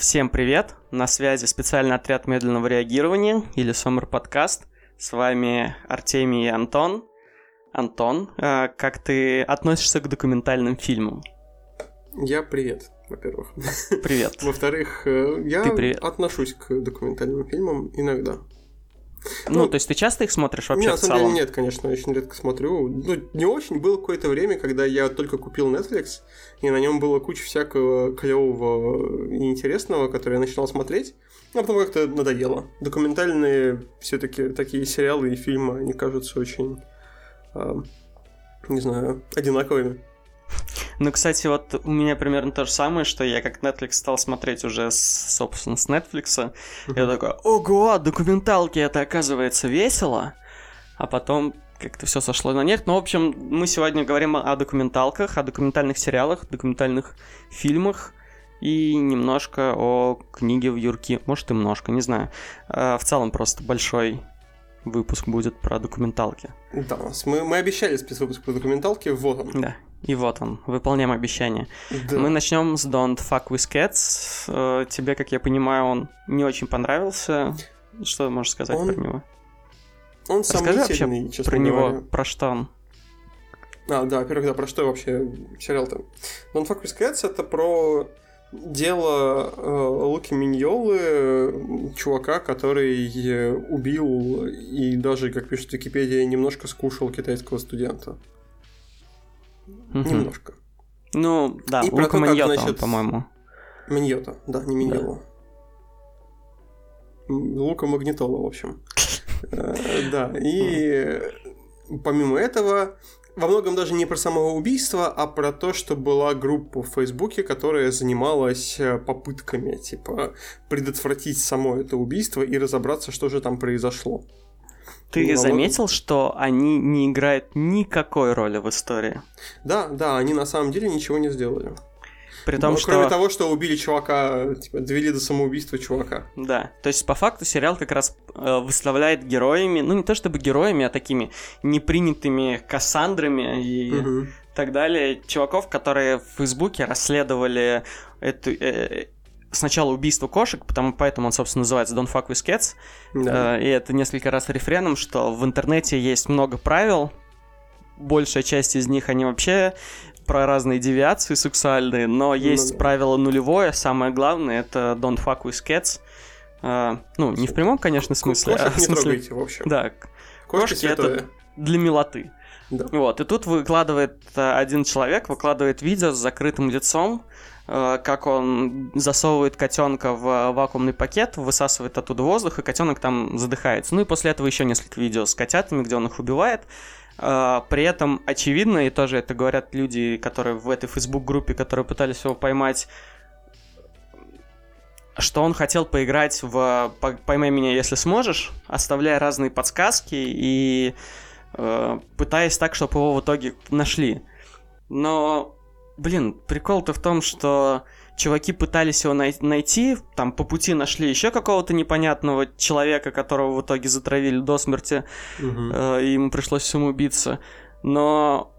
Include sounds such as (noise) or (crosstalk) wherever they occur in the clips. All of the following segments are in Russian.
Всем привет! На связи специальный отряд медленного реагирования или Сомер подкаст. С вами Артемий и Антон. Антон, э, как ты относишься к документальным фильмам? Я привет, во-первых. Привет. (laughs) Во-вторых, э, я отношусь к документальным фильмам иногда. Ну, Ну, то есть ты часто их смотришь вообще Не, на в самом деле целом? нет, конечно, очень редко смотрю. Ну, не очень. Было какое-то время, когда я только купил Netflix, и на нем было куча всякого клевого и интересного, которое я начинал смотреть, а потом как-то надоело. Документальные все-таки такие сериалы и фильмы, они кажутся очень, а, не знаю, одинаковыми. Ну, кстати, вот у меня примерно то же самое, что я как Netflix стал смотреть уже, с, собственно, с Netflix. Я такой, ого, документалки, это оказывается весело. А потом как-то все сошло на нет. Ну, в общем, мы сегодня говорим о документалках, о документальных сериалах, документальных фильмах и немножко о книге в Юрке. Может, и немножко, не знаю. А, В целом просто большой выпуск будет про документалки. Да, мы, мы обещали спецвыпуск по документалке, вот он. Да. И вот он, выполняем обещание. Да. Мы начнем с Don't Fuck With Cats. Э, Тебе, как я понимаю, он не очень понравился. Что ты можешь сказать Он про него? Он Расскажи вообще честно про него, говоря. про что он. А, да, во-первых, да, про что вообще сериал-то? Don't Fuck With Cats это про дело э, Луки Миньолы, э, чувака, который э, убил и даже, как пишет Википедия, немножко скушал китайского студента. Мгм. Немножко. Ну, да, И про Лука как, он, значит, по-моему. Миньота, да, не Миньола. М, Лука Магнитола, в общем. (laughs) Э, Да, и помимо этого, во многом даже не про самоубийство, а про то, что была группа в Фейсбуке, которая занималась э, попытками, типа, предотвратить само это убийство и разобраться, что же там произошло. Ты Ну, заметил, что они не играют никакой роли в истории? Да, да, они на самом деле ничего не сделали. При том, Ну, что... Кроме того, что убили чувака, типа, довели до самоубийства чувака. Да, то есть по факту сериал как раз э, выставляет героями, ну не то чтобы героями, а такими непринятыми Кассандрами и Мгм. так далее, чуваков, которые в Фейсбуке расследовали эту, э, сначала убийство кошек, потому, поэтому он, собственно, называется Don't Fuck With Cats, Да. Э, и это несколько раз рефреном, что в интернете есть много правил, большая часть из них, они вообще про разные девиации сексуальные, но есть да. правило нулевое, самое главное, это Don't Fuck With Cats, Э, ну, не в прямом, конечно, смысле, а Кошек в не смысле... трогайте, в общем. Да, Кошки, кошки это- для милоты. Да. Вот, и тут выкладывает э, один человек, выкладывает видео с закрытым лицом, как он засовывает котенка в вакуумный пакет, высасывает оттуда воздух, и котенок там задыхается. Ну и после этого еще несколько видео с котятами, где он их убивает. Э, При этом очевидно, и тоже это говорят люди, которые в этой фейсбук-группе, которые пытались его поймать, что он хотел поиграть в «По- «Поймай меня, если сможешь», оставляя разные подсказки и э, пытаясь так, чтобы его в итоге нашли. Но, блин, прикол-то в том, что чуваки пытались его най- найти, там по пути нашли еще какого-то непонятного человека, которого в итоге затравили до смерти, Мгм. э, и ему пришлось самоубиться. Но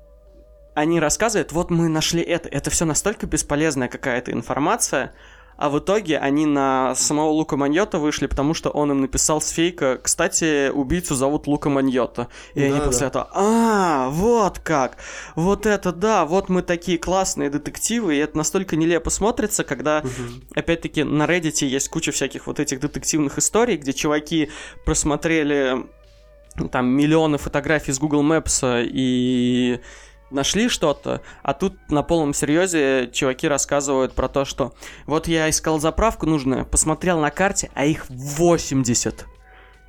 они рассказывают, вот мы нашли это, это все настолько бесполезная какая-то информация, а в итоге они на самого Лука Маньота вышли, потому что он им написал с фейка, кстати, убийцу зовут Лука Маньота. И они Да-да. после этого, а, вот как, вот это да, вот мы такие классные детективы, и это настолько нелепо смотрится, когда Мгм. опять-таки на Reddit есть куча всяких вот этих детективных историй, где чуваки просмотрели там миллионы фотографий с Google Maps и нашли что-то, а тут на полном серьезе чуваки рассказывают про то, что вот я искал заправку нужную, посмотрел на карте, а их 80.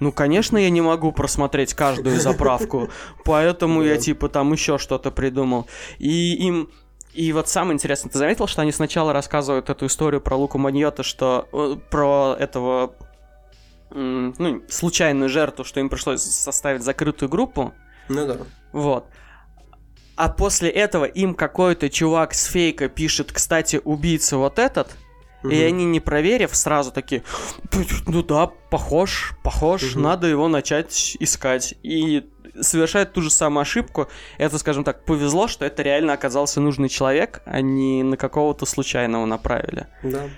Ну, конечно, я не могу просмотреть каждую (laughs) заправку, поэтому я типа там еще что-то придумал. И им и вот самое интересное, ты заметил, что они сначала рассказывают эту историю про Луку Маньота, что э, про этого ну, случайную жертву, что им пришлось составить закрытую группу, Ну да. вот. А после этого им какой-то чувак с фейка пишет, кстати, убийца вот этот, и Мгм. они, не проверив, сразу такие, ну да, похож, похож, Мгм. надо его начать искать. И совершают ту же самую ошибку. Это, скажем так, повезло, что это реально оказался нужный человек, а не на какого-то случайного направили. Да.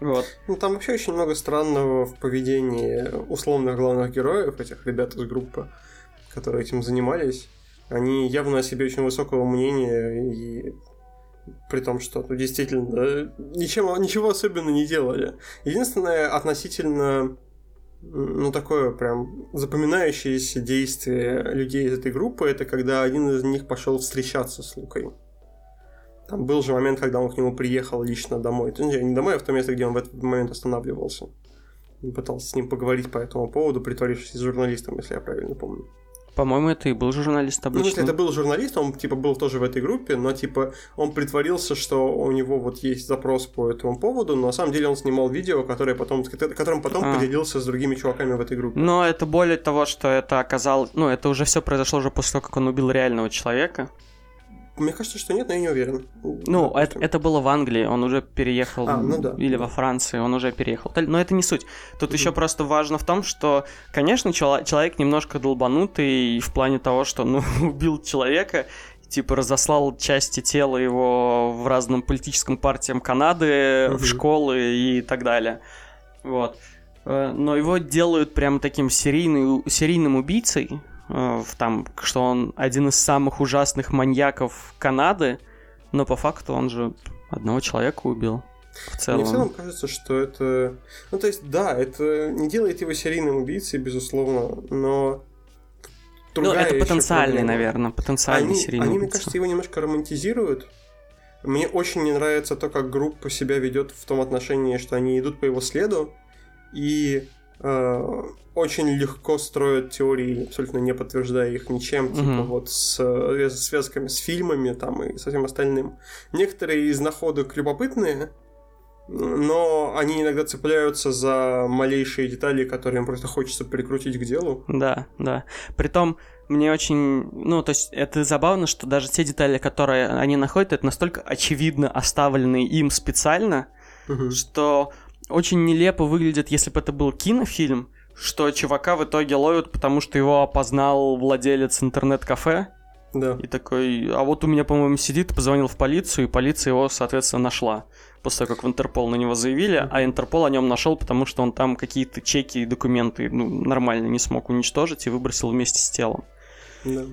Вот. Ну, там вообще очень много странного в поведении условных главных героев, этих ребят из группы, которые этим занимались. Они явно о себе очень высокого мнения и при том, что ну, действительно ничем, ничего особенно не делали. Единственное, относительно ну, такое прям запоминающееся действие людей из этой группы, это когда один из них пошел встречаться с Лукой. Там был же момент, когда он к нему приехал лично домой. То есть, не домой, а в то место, где он в этот момент останавливался. Пытался с ним поговорить по этому поводу, притворившись журналистом, если я правильно помню. По-моему, это и был журналист обычно. Ну, если это был журналист, он, типа, был тоже в этой группе, но, типа, он притворился, что у него вот есть запрос по этому поводу, но на самом деле он снимал видео, которое потом, которым потом а. поделился с другими чуваками в этой группе. Но это более того, что это оказалось... Ну, это уже все произошло уже после того, как он убил реального человека. Мне кажется, что нет, но я не уверен. Ну, это, это было в Англии, он уже переехал. А, ну да. Или во Франции, он уже переехал. Но это не суть. Тут mm-hmm. еще просто важно в том, что, конечно, человек немножко долбанутый в плане того, что, ну, (laughs) убил человека, типа разослал части тела его в разным политическим партиям Канады, mm-hmm. в школы и так далее. Вот. Э, но его делают прям таким серийный, серийным убийцей, в там, что он один из самых ужасных маньяков Канады, но по факту он же одного человека убил. В целом. Мне в целом кажется, что это... Ну, то есть, да, это не делает его серийным убийцей, безусловно, но ну, это потенциальный, проблема. наверное, потенциальный они, серийный Они, убийца. мне кажется, его немножко романтизируют. Мне очень не нравится то, как группа себя ведет в том отношении, что они идут по его следу, и Э, очень легко строят теории, абсолютно не подтверждая их ничем, типа mm-hmm. вот с э, связками с фильмами там и со всем остальным. Некоторые из находок любопытные, но они иногда цепляются за малейшие детали, которые им просто хочется прикрутить к делу. Да, да. Притом, мне очень... Ну, то есть, это забавно, что даже те детали, которые они находят, это настолько очевидно оставленные им специально, угу. что очень нелепо выглядит, если бы это был кинофильм, что чувака в итоге ловят, потому что его опознал владелец интернет-кафе. Да. И такой, а вот у меня, по-моему, сидит, позвонил в полицию, и полиция его, соответственно, нашла. После того, как в Интерпол на него заявили, а Интерпол о нем нашел, потому что он там какие-то чеки и документы ну, нормально не смог уничтожить и выбросил вместе с телом. Да.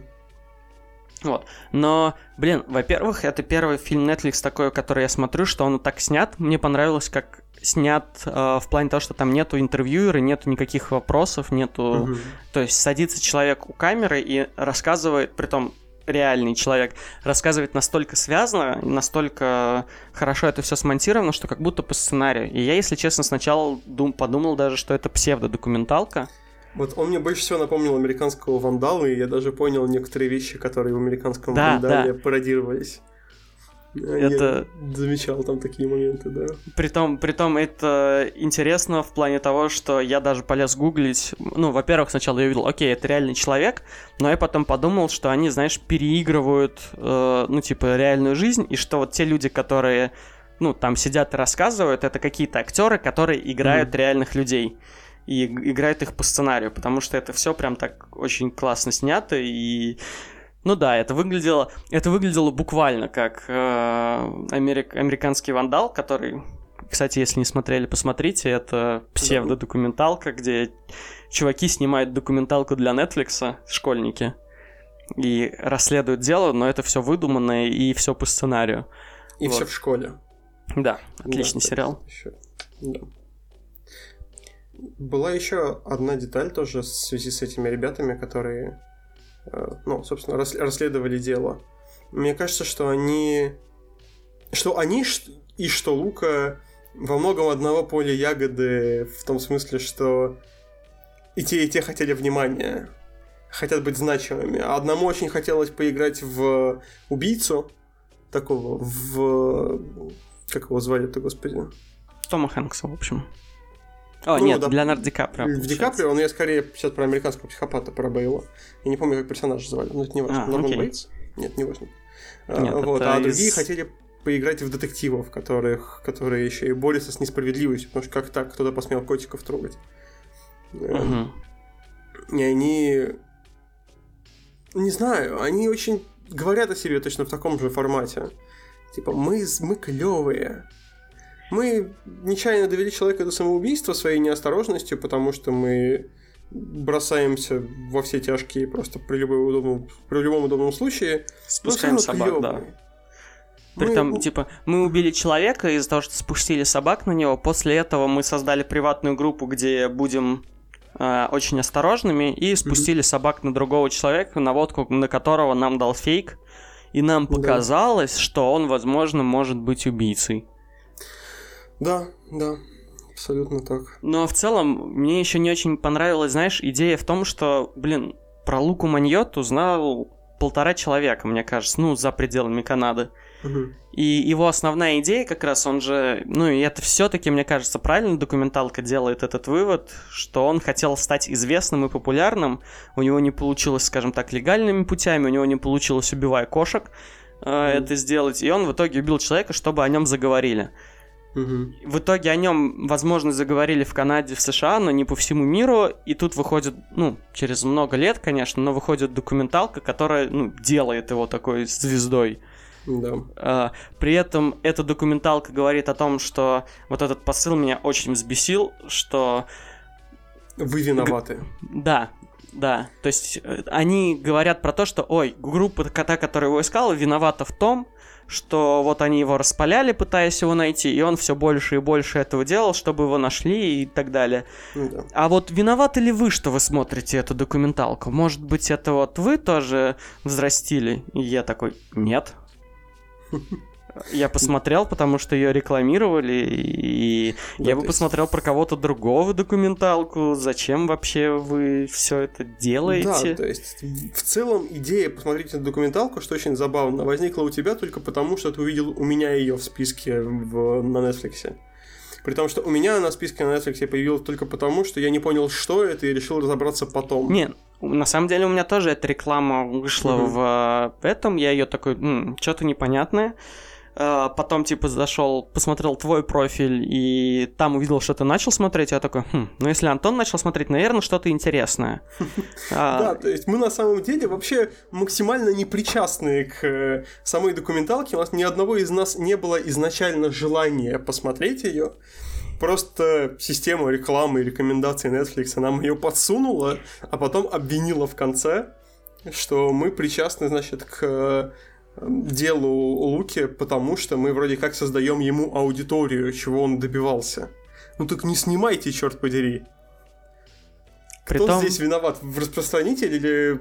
Вот. Но, блин, во-первых, это первый фильм Netflix такой, который я смотрю, что он так снят. Мне понравилось, как снят э, в плане того, что там нету интервьюера, нету никаких вопросов, нету... Угу. То есть садится человек у камеры и рассказывает, при том реальный человек, рассказывает настолько связано, настолько хорошо это все смонтировано, что как будто по сценарию. И я, если честно, сначала дум, подумал даже, что это псевдодокументалка. Вот он мне больше всего напомнил американского вандала, и я даже понял некоторые вещи, которые в американском да, вандале да. пародировались. Это... Я замечал там такие моменты, да. Притом, притом это интересно в плане того, что я даже полез гуглить. Ну, во-первых, сначала я увидел, окей, это реальный человек, но я потом подумал, что они, знаешь, переигрывают, э, ну, типа, реальную жизнь, и что вот те люди, которые, ну, там сидят и рассказывают, это какие-то актеры, которые играют mm-hmm. реальных людей и играют их по сценарию, потому что это все прям так очень классно снято и ну да, это выглядело, это выглядело буквально как э, америк, американский вандал, который, кстати, если не смотрели, посмотрите, это псевдодокументалка, где чуваки снимают документалку для Netflix, школьники, и расследуют дело, но это все выдуманное и все по сценарию. И вот. все в школе. Да, отличный да, сериал. Еще... Да. Была еще одна деталь тоже в связи с этими ребятами, которые Э, ну, собственно, расследовали дело. Мне кажется, что они... Что они и что Лука во многом одного поля ягоды в том смысле, что и те, и те хотели внимания, хотят быть значимыми. А одному очень хотелось поиграть в убийцу такого, в... Как его звали-то, господи? Тома Хэнкса, в общем. О, ну, нет, да, Леонард Ди Каприо. В Ди Каприо, он я скорее сейчас про американского психопата, про Бейла. Я не помню, как персонажа звали, но это не важно. А, Норман окей. Бейтс? Нет, не важно. А, нет, вот, а из... другие хотели поиграть в детективов, которых, которые еще и борются с несправедливостью, потому что как так кто-то посмел котиков трогать. Угу. И они... Не знаю, они очень говорят о себе точно в таком же формате. Типа, мы, мы клевые, Мы нечаянно довели человека до самоубийства своей неосторожностью, потому что мы бросаемся во все тяжкие просто при, любом удобном, при любом удобном случае. Спускаем собак, да. При мы... том, типа, мы убили человека из-за того, что спустили собак на него. После этого мы создали приватную группу, где будем э, очень осторожными и спустили mm-hmm. собак на другого человека, наводку на которого нам дал фейк. И нам показалось, да. что он, возможно, может быть убийцей. Да, да, абсолютно так. Но в целом мне еще не очень понравилась, знаешь, идея в том, что, блин, про Луку Маньоту знал полтора человека, мне кажется, ну, за пределами Канады. И его основная идея как раз, он же, ну и это все-таки, мне кажется, правильно документалка делает этот вывод, что он хотел стать известным и популярным, у него не получилось, скажем так, легальными путями, у него не получилось, убивая кошек, э, mm это сделать, и он в итоге убил человека, чтобы о нем заговорили. Угу. В итоге о нем, возможно, заговорили в Канаде, в США, но не по всему миру. И тут выходит, ну, через много лет, конечно, но выходит документалка, которая, ну, делает его такой звездой. Да. А, при этом эта документалка говорит о том, что вот этот посыл меня очень взбесил, что... Вы виноваты. Да, да. То есть э, они говорят про то, что, ой, группа кота, которая его искала, виновата в том, что вот они его распаляли, пытаясь его найти, и он все больше и больше этого делал, чтобы его нашли и так далее. Ну, да. А вот виноваты ли вы, что вы смотрите эту документалку? Может быть, это вот вы тоже взрастили? И я такой, нет. (laughs) Я посмотрел, потому что ее рекламировали, и да, я бы есть... посмотрел про кого-то другого документалку. Зачем вообще вы все это делаете? Да, то есть в целом идея посмотреть эту документалку, что очень забавно, возникла у тебя только потому, что ты увидел у меня ее в списке в, на Netflix. При том, что у меня на списке на Netflix появилась только потому, что я не понял, что это, и решил разобраться потом. Не, на самом деле у меня тоже эта реклама вышла mm-hmm. в э, этом, я ее такой, что-то непонятное. Э, потом, типа, зашел, посмотрел твой профиль, и там увидел, что ты начал смотреть, я такой, хм, ну если Антон начал смотреть, наверное, что-то интересное. (laughs) А, да, то есть мы на самом деле вообще максимально непричастные к э, самой документалке, у нас ни одного из нас не было изначально желания посмотреть ее. Просто система рекламы и рекомендаций Netflix нам ее подсунула, а потом обвинила в конце, что мы причастны, значит, к делу Луки, потому что мы вроде как создаем ему аудиторию, чего он добивался. Ну так не снимайте, черт подери. Притом... Кто здесь виноват? В распространитель или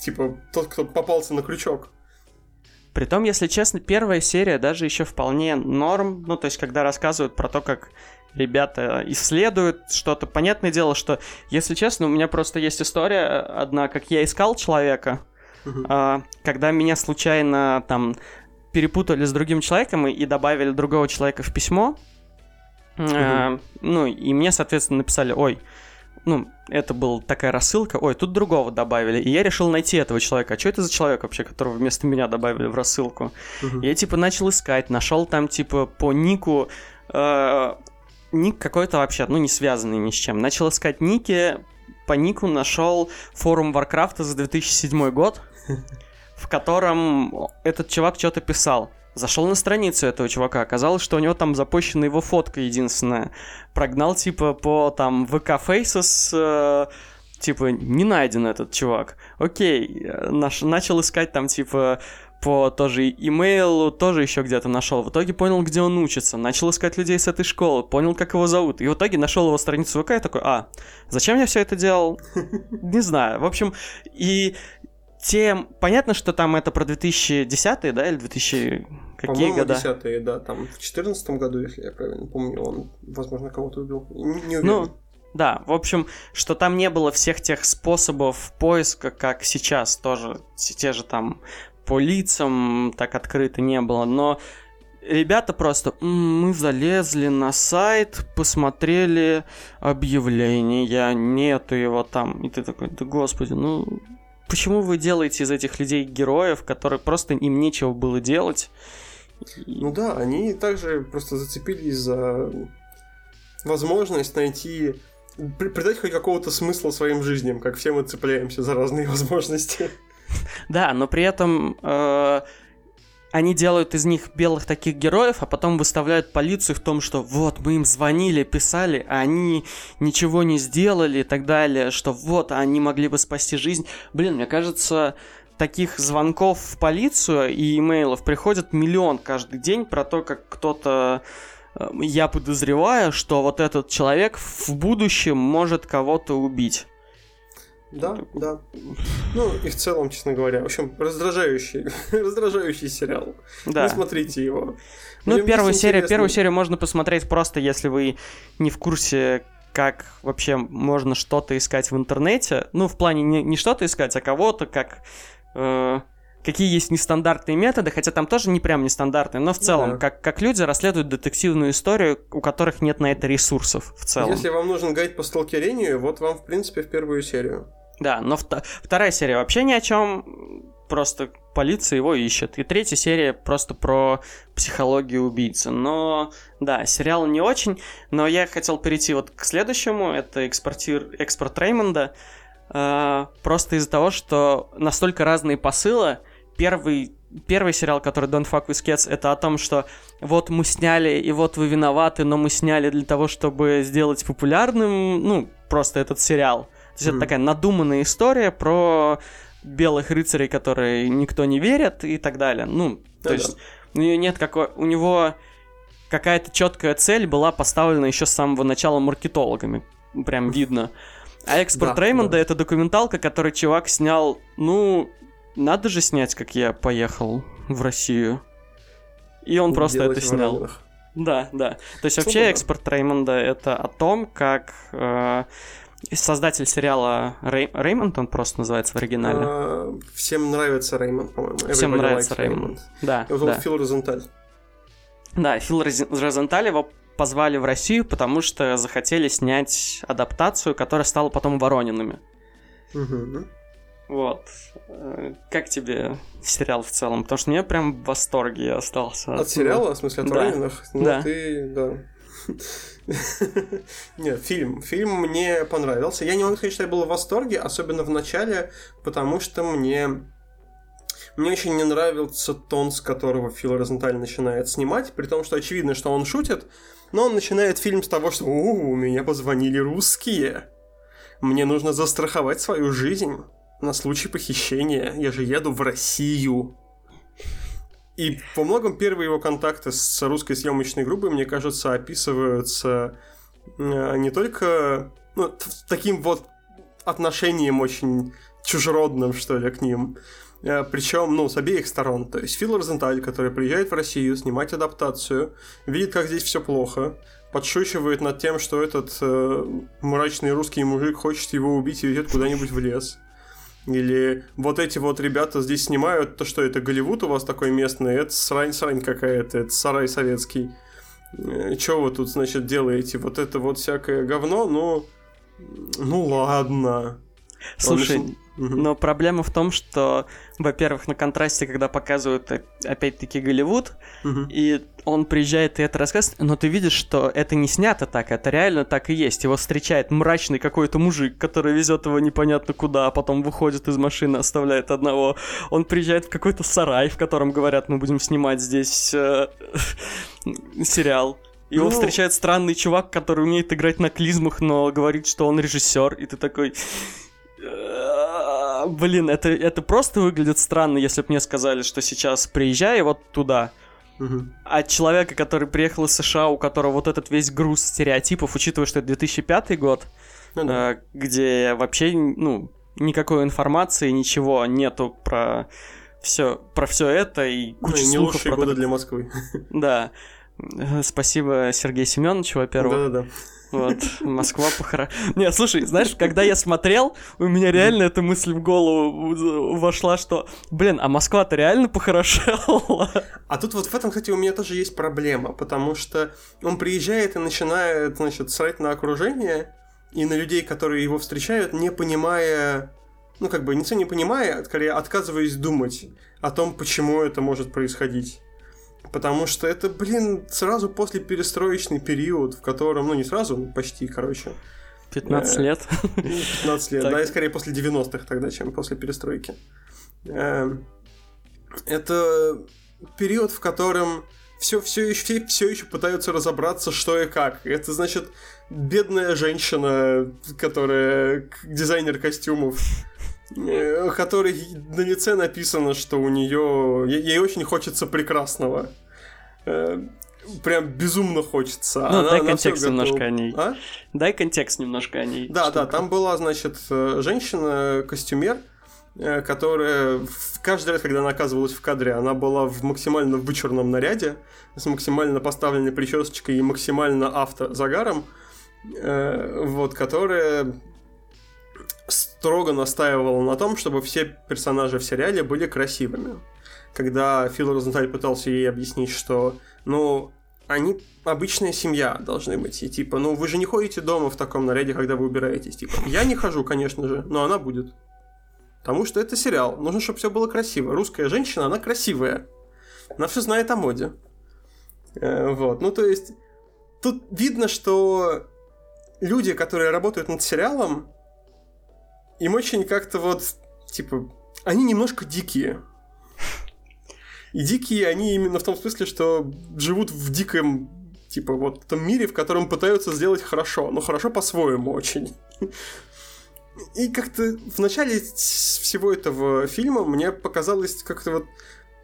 типа тот, кто попался на крючок? Притом, если честно, первая серия даже еще вполне норм. Ну, то есть, когда рассказывают про то, как ребята исследуют что-то. Понятное дело, что, если честно, у меня просто есть история одна, как я искал человека, Uh-huh. когда меня случайно там перепутали с другим человеком и, добавили другого человека в письмо, uh-huh. ну, и мне, соответственно, написали, ой, ну, это была такая рассылка, ой, тут другого добавили, и я решил найти этого человека. А что это за человек вообще, которого вместо меня добавили в рассылку? Я, типа, начал искать, нашел там, типа, по нику, э, ник какой-то вообще, ну, не связанный ни с чем. Начал искать ники, по нику нашел форум Варкрафта за 2007 год, в котором этот чувак что-то писал. Зашел на страницу этого чувака, оказалось, что у него там запущена его фотка единственная. Прогнал типа по там ВК Faces, э, типа не найден этот чувак. Окей, э, наш, начал искать там типа по тоже имейлу, тоже еще где-то нашел. В итоге понял, где он учится. Начал искать людей с этой школы, понял, как его зовут. И в итоге нашел его страницу ВК и такой, а, зачем я все это делал? (laughs) Не знаю. В общем, и тем... Понятно, что там это про 2010 да, или 2000... Какие года? 10 да, там в 2014 году, если я правильно помню, он, возможно, кого-то убил. Не, не уверен. Ну, да, в общем, что там не было всех тех способов поиска, как сейчас тоже, те же там по лицам так открыто не было, но ребята просто, мы залезли на сайт, посмотрели объявление, нету его там, и ты такой, да господи, ну почему вы делаете из этих людей героев, которые просто им нечего было делать? Ну да, они также просто зацепились за возможность найти придать хоть какого-то смысла своим жизням, как все мы цепляемся за разные (laughs) возможности. Да, но при этом э, они делают из них белых таких героев, а потом выставляют полицию в том, что вот, мы им звонили, писали, а они ничего не сделали и так далее, что вот, они могли бы спасти жизнь. Блин, мне кажется, таких звонков в полицию и имейлов приходит миллион каждый день про то, как кто-то э, я подозреваю, что вот этот человек в будущем может кого-то убить. Да, да. Ну, и в целом, честно говоря, в общем, раздражающий, (laughs) раздражающий сериал. Да. Не смотрите его. Ну, первую серию, первую серию можно посмотреть просто, если вы не в курсе, как вообще можно что-то искать в интернете. Ну, в плане не, не что-то искать, а кого-то, как... Э, какие есть нестандартные методы, хотя там тоже не прям нестандартные, но в целом, да. как, как люди расследуют детективную историю, у которых нет на это ресурсов в целом. Если вам нужен гайд по сталкерению, вот вам, в принципе, в первую серию. Да, но вто- вторая серия вообще ни о чем, просто полиция его ищет. И третья серия просто про психологию убийцы. Но, да, сериал не очень, но я хотел перейти вот к следующему, это экспортир, экспорт Реймонда. Э, просто из-за того, что настолько разные посылы, первый первый сериал, который Don't Fuck With Cats, это о том, что вот мы сняли, и вот вы виноваты, но мы сняли для того, чтобы сделать популярным, ну, просто этот сериал. То есть mm-hmm. это такая надуманная история про белых рыцарей, которые никто не верит и так далее. Ну, то есть у нее нет какой... У него какая-то четкая цель была поставлена еще с самого начала маркетологами. Прям видно. А экспорт да, Реймонда да. это документалка, который чувак снял, ну, надо же снять, как я поехал в Россию. И он просто это снял. Да, да. То есть вообще экспорт Реймонда это о том, как э, Создатель сериала Рей... Реймонд, он просто называется в оригинале. А, всем нравится Реймонд, по-моему. Всем нравится Реймонд. Да. Его зовут да. Фил Розенталь. Да, Фил Розенталь его позвали в Россию, потому что захотели снять адаптацию, которая стала потом Воронинами. Угу. Вот. Э, как тебе сериал в целом? Потому что мне прям в восторге остался. От сериала? В смысле, от да. Воронинах? Ну, да. ты, да. (laughs) Нет, фильм. Фильм мне понравился. Я не могу сказать, что я был в восторге, особенно в начале, потому что мне... Мне очень не нравился тон, с которого Фил Розенталь начинает снимать, при том, что очевидно, что он шутит, но он начинает фильм с того, что «У, у меня позвонили русские. Мне нужно застраховать свою жизнь на случай похищения. Я же еду в Россию». И по многом первые его контакты с русской съемочной группой, мне кажется, описываются э, не только ну, таким вот отношением очень чужеродным, что ли, к ним. Э, Причем, ну, с обеих сторон. То есть Фил Розенталь, который приезжает в Россию снимать адаптацию, видит, как здесь все плохо, подшучивает над тем, что этот э, мрачный русский мужик хочет его убить и ведет куда-нибудь в лес. Или вот эти вот ребята здесь снимают, то что это Голливуд у вас такой местный, это срань-срань какая-то, это сарай советский. Э, Что вы тут, значит, делаете? Вот это вот всякое говно, ну... Ну ладно. Слушай, но проблема в том, что, во-первых, на контрасте, когда показывают э, опять-таки Голливуд, угу. и он приезжает и это рассказывает, но ты видишь, что это не снято так, это реально так и есть. Его встречает мрачный какой-то мужик, который везет его непонятно куда, а потом выходит из машины, оставляет одного. Он приезжает в какой-то сарай, в котором говорят, мы будем снимать здесь э, (laughs) сериал. Его ну... встречает странный чувак, который умеет играть на клизмах, но говорит, что он режиссер, и ты такой блин, это, это просто выглядит странно, если бы мне сказали, что сейчас приезжай вот туда. Угу. А человека, который приехал из США, у которого вот этот весь груз стереотипов, учитывая, что это 2005 год, ну, да. э, где вообще, ну, никакой информации, ничего нету про все, про все это и куча ну, и не лучшие про годы для Москвы. Да. Спасибо Сергею Семеновичу, во-первых. Да-да-да. Вот, Москва похоронила. Не, слушай, знаешь, когда я смотрел, у меня реально эта мысль в голову вошла, что, блин, а Москва-то реально похорошела. А тут вот в этом, кстати, у меня тоже есть проблема, потому что он приезжает и начинает, значит, срать на окружение и на людей, которые его встречают, не понимая, ну, как бы, не не понимая, а скорее отказываясь думать о том, почему это может происходить. Потому что это, блин, сразу после перестроечный период, в котором, ну не сразу, почти, короче. 15 э, лет. 15 лет, (laughs) да, и скорее после 90-х тогда, чем после перестройки. Э, это период, в котором все, все, еще, все, все еще пытаются разобраться, что и как. Это значит бедная женщина, которая дизайнер костюмов, который на лице написано, что у нее ей очень хочется прекрасного. Э, прям безумно хочется. Ну, она, дай контекст немножко о ней. А? Дай контекст немножко о ней. Да, да, там была, значит, э, женщина-костюмер, Э, которая каждый раз, когда она оказывалась в кадре, она была в максимально вычурном наряде, с максимально поставленной причесочкой и максимально автозагаром, э, вот, которая строго настаивала на том, чтобы все персонажи в сериале были красивыми. Когда Фил Розенталь пытался ей объяснить, что, ну, они обычная семья должны быть. И типа, ну вы же не ходите дома в таком наряде, когда вы убираетесь. Типа, я не хожу, конечно же, но она будет. Потому что это сериал. Нужно, чтобы все было красиво. Русская женщина, она красивая. Она все знает о моде. Э, вот. Ну, то есть, тут видно, что люди, которые работают над сериалом, им очень как-то вот, типа, они немножко дикие. И дикие они именно в том смысле, что живут в диком, типа, вот том мире, в котором пытаются сделать хорошо, но хорошо по-своему очень. И как-то в начале всего этого фильма мне показалось как-то вот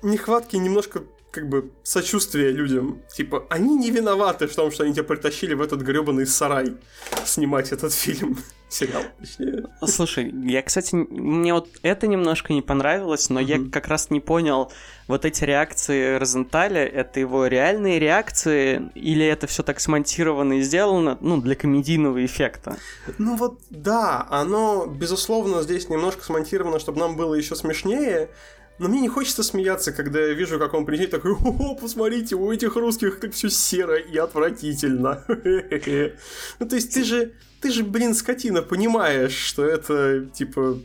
нехватки немножко как бы сочувствия людям. Типа, они не виноваты в том, что они тебя притащили в этот гребаный сарай снимать этот фильм. (laughs) Сериал, точнее. Слушай, я, кстати, мне вот это немножко не понравилось, но mm-hmm. я как раз не понял, вот эти реакции Розенталя, это его реальные реакции, или это все так смонтировано и сделано, ну, для комедийного эффекта? Ну вот, да, оно, безусловно, здесь немножко смонтировано, чтобы нам было еще смешнее, но мне не хочется смеяться, когда я вижу, как он приезжает такой, о, посмотрите, у этих русских так все серо и отвратительно. (laughs) Ну, то есть ты же, ты же, блин, скотина, понимаешь, что это, типа,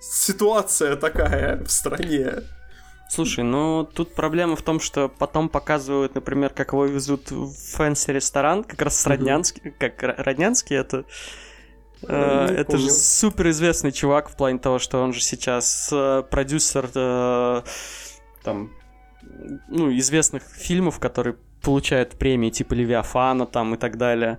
ситуация такая в стране. Слушай, ну тут проблема в том, что потом показывают, например, как его везут в fancy ресторан, как раз с Роднянский, как Роднянский это Э, это помню. же супер известный чувак в плане того, что он же сейчас э, продюсер э, там ну, известных фильмов, которые получают премии типа Левиафана там и так далее.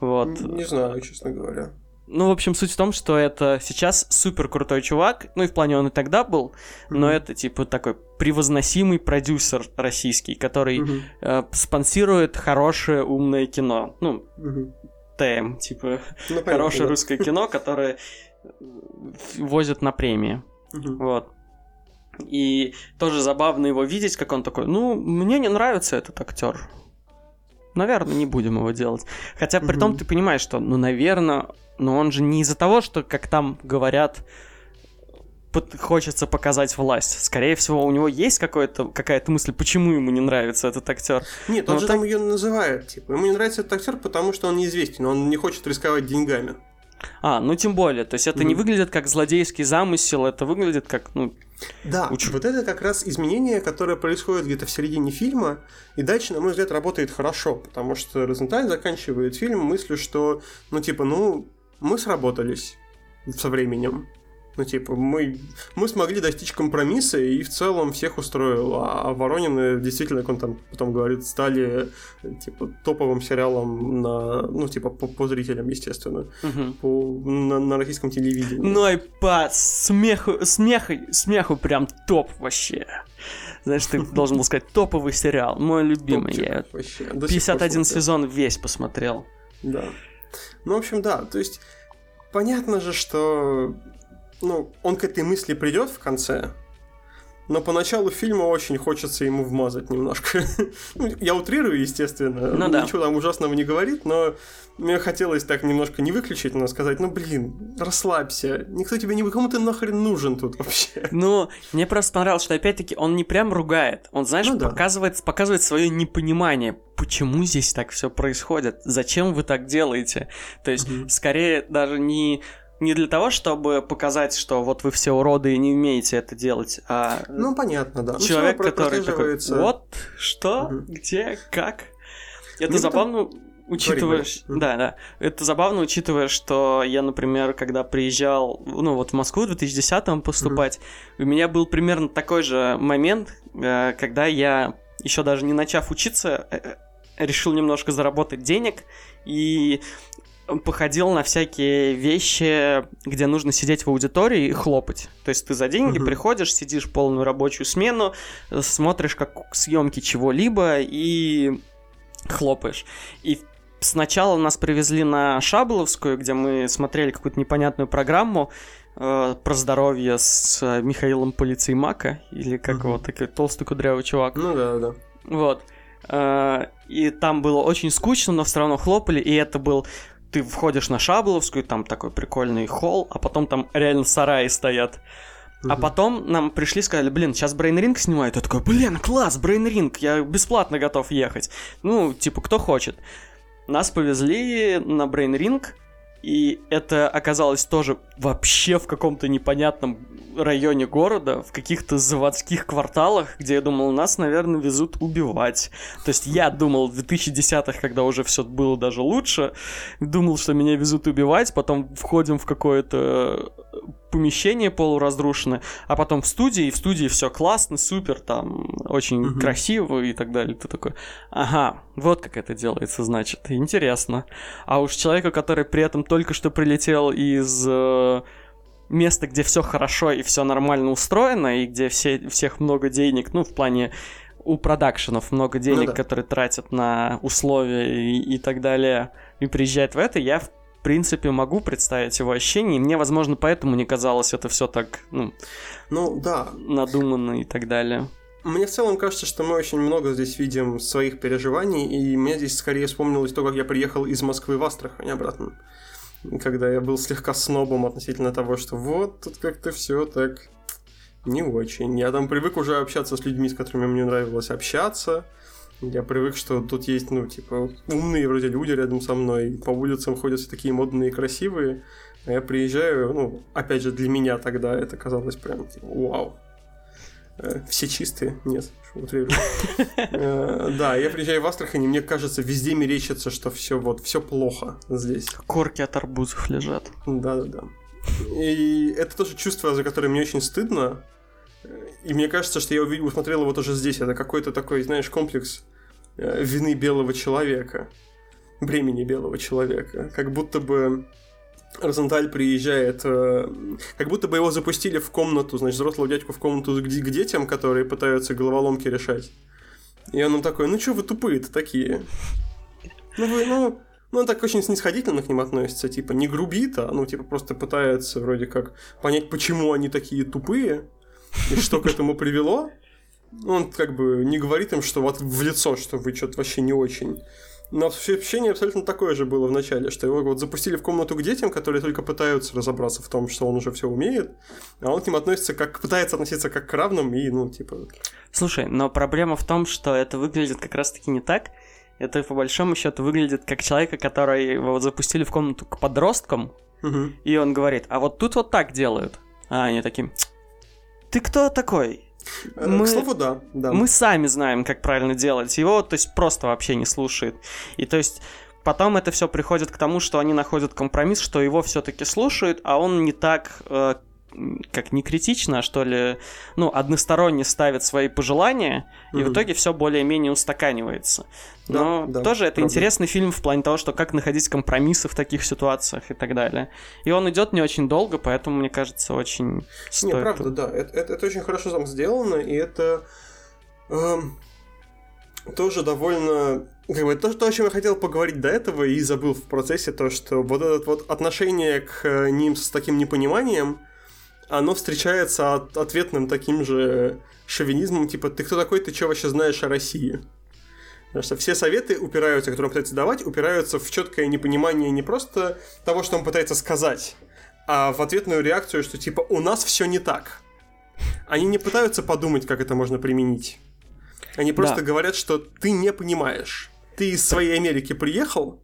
Вот. Не знаю, честно говоря. Ну, в общем, суть в том, что это сейчас супер крутой чувак, ну и в плане он и тогда был, mm-hmm. но это типа такой превозносимый продюсер российский, который mm-hmm. э, спонсирует хорошее умное кино. Ну, mm-hmm. ТМ, типа ну, хорошее да. русское кино, которое возят на премии. Угу. Вот. И тоже забавно его видеть, как он такой, ну, мне не нравится этот актер. Наверное, не будем его делать. Хотя при том ты понимаешь, что, ну, наверное, но он же не из-за того, что, как там говорят, хочется показать власть. Скорее всего, у него есть какая-то мысль, почему ему не нравится этот актер. Нет, он Но же так... там ее называет. Типа, ему не нравится этот актер, потому что он неизвестен, он не хочет рисковать деньгами. А, ну тем более, то есть это mm. не выглядит как злодейский замысел, это выглядит как, ну... Да, уч... вот это как раз изменение, которое происходит где-то в середине фильма, и дальше, на мой взгляд, работает хорошо, потому что Розенталь заканчивает фильм мыслью, что, ну типа, ну, мы сработались со временем, ну, типа, мы, мы смогли достичь компромисса, и в целом всех устроил. А Воронины действительно, как он там потом говорит, стали, типа, топовым сериалом на, ну, типа, по, по зрителям, естественно. Угу. По, на, на российском телевидении. Ну, айпад, смеху, смех, смеху прям топ вообще. Знаешь, ты должен был сказать топовый сериал, мой любимый. Топчик, я вообще. 51 сезон весь посмотрел. Да. Ну, в общем, да, то есть понятно же, что ну, он к этой мысли придет в конце, но поначалу фильма очень хочется ему вмазать немножко. (laughs) ну, я утрирую, естественно. Ну, да. Ничего там ужасного не говорит, но мне хотелось так немножко не выключить, но сказать, ну блин, расслабься. Никто тебе не... Кому ты нахрен нужен тут вообще? (laughs) Ну, мне просто понравилось, что опять-таки он не прям ругает. Он, знаешь, ну, да. показывает, показывает свое непонимание. Почему здесь так все происходит? Зачем вы так делаете? То есть, угу. скорее даже не не для того, чтобы показать, что вот вы все уроды и не умеете это делать, а... Ну, понятно, да. Ну, человек, который такой, вот, что, угу. где, как. Это ну, забавно, учитывая... Да, да. Это забавно, учитывая, что я, например, когда приезжал, ну, вот в Москву в 2010-м поступать, mm-hmm. у меня был примерно такой же момент, э, когда я, еще даже не начав учиться, э, э, решил немножко заработать денег и походил на всякие вещи, где нужно сидеть в аудитории и хлопать. То есть ты за деньги uh-huh. приходишь, сидишь полную рабочую смену, смотришь как съемки чего-либо и хлопаешь. И сначала нас привезли на Шабловскую, где мы смотрели какую-то непонятную программу э, про здоровье с Михаилом Полицеймака, или как uh-huh. его, такой толстый кудрявый чувак. Ну да, да. Вот. Э, и там было очень скучно, но все равно хлопали, и это был ты входишь на Шабловскую, там такой прикольный холл, а потом там реально сараи стоят. Uh-huh. А потом нам пришли, сказали, блин, сейчас Брейнринг снимают. Я такой, блин, класс, Брейнринг, я бесплатно готов ехать. Ну, типа, кто хочет. Нас повезли на Брейнринг, и это оказалось тоже вообще в каком-то непонятном районе города, в каких-то заводских кварталах, где я думал, нас, наверное, везут убивать. То есть я думал в 2010-х, когда уже все было даже лучше, думал, что меня везут убивать, потом входим в какое-то помещение полуразрушенное, а потом в студии, и в студии все классно, супер, там очень угу. красиво и так далее. Ты такой, ага, вот как это делается, значит, интересно. А уж человеку, который при этом только что прилетел из э, места, где все хорошо и все нормально устроено, и где все, всех много денег, ну, в плане у продакшенов много денег, ну, да. которые тратят на условия и, и так далее, и приезжает в это, я принципе могу представить его ощущения, и мне, возможно, поэтому не казалось это все так, ну, ну да, надуманно и так далее. Мне в целом кажется, что мы очень много здесь видим своих переживаний, и мне здесь скорее вспомнилось то, как я приехал из Москвы в Астрахань обратно когда я был слегка снобом относительно того, что вот тут как-то все так не очень. Я там привык уже общаться с людьми, с которыми мне нравилось общаться. Я привык, что тут есть, ну, типа, умные вроде люди рядом со мной. По улицам ходят все такие модные и красивые. А я приезжаю, ну, опять же, для меня тогда это казалось прям, типа, вау. Э, все чистые? Нет, утрирую. (laughs) Э, да, я приезжаю в Астрахань, и мне кажется, везде мерещится, что все вот, все плохо здесь. Корки от арбузов лежат. Да-да-да. И это тоже чувство, за которое мне очень стыдно. И мне кажется, что я усмотрел его тоже здесь. Это какой-то такой, знаешь, комплекс э, вины белого человека. Бремени белого человека. Как будто бы Розенталь приезжает, э, как будто бы его запустили в комнату, значит, взрослого дядьку в комнату к, детям, которые пытаются головоломки решать. И он такой, ну что вы тупые-то такие? Ну вы, ну, ну, он так очень снисходительно к ним относится, типа, не грубит, а, ну, типа, просто пытается вроде как понять, почему они такие тупые, и что к этому привело. Он как бы не говорит им, что вот в лицо, что вы что-то вообще не очень. Но ощущение абсолютно такое же было в начале, что его вот запустили в комнату к детям, которые только пытаются разобраться в том, что он уже все умеет, а он к ним относится как пытается относиться как к равным и, ну, типа. Слушай, но проблема в том, что это выглядит как раз-таки не так. Это по большому счету выглядит как человека, который его запустили в комнату к подросткам, угу. и он говорит: а вот тут вот так делают. А они такие: ты кто такой? Э, мы, К слову, да, да. Мы сами знаем, как правильно делать. Его, то есть, просто вообще не слушает. И то есть потом это все приходит к тому, что они находят компромисс, что его все-таки слушают, а он не так э, как не критично, а что ли, ну, односторонне ставит свои пожелания, mm-hmm. и в итоге все более-менее устаканивается. Но да, да, тоже это правда. интересный фильм в плане того, что как находить компромиссы в таких ситуациях и так далее. И он идет не очень долго, поэтому, мне кажется, очень стоит... Не, правда, да. Это, это, это очень хорошо там сделано, и это эм, тоже довольно... Как бы, то, то, о чем я хотел поговорить до этого и забыл в процессе, то, что вот это вот отношение к ним с таким непониманием, оно встречается от, ответным таким же шовинизмом, типа, ты кто такой, ты что вообще знаешь о России? Потому что все советы упираются, которые он пытается давать, упираются в четкое непонимание не просто того, что он пытается сказать, а в ответную реакцию, что типа у нас все не так. Они не пытаются подумать, как это можно применить. Они просто да. говорят, что ты не понимаешь. Ты из своей Америки приехал,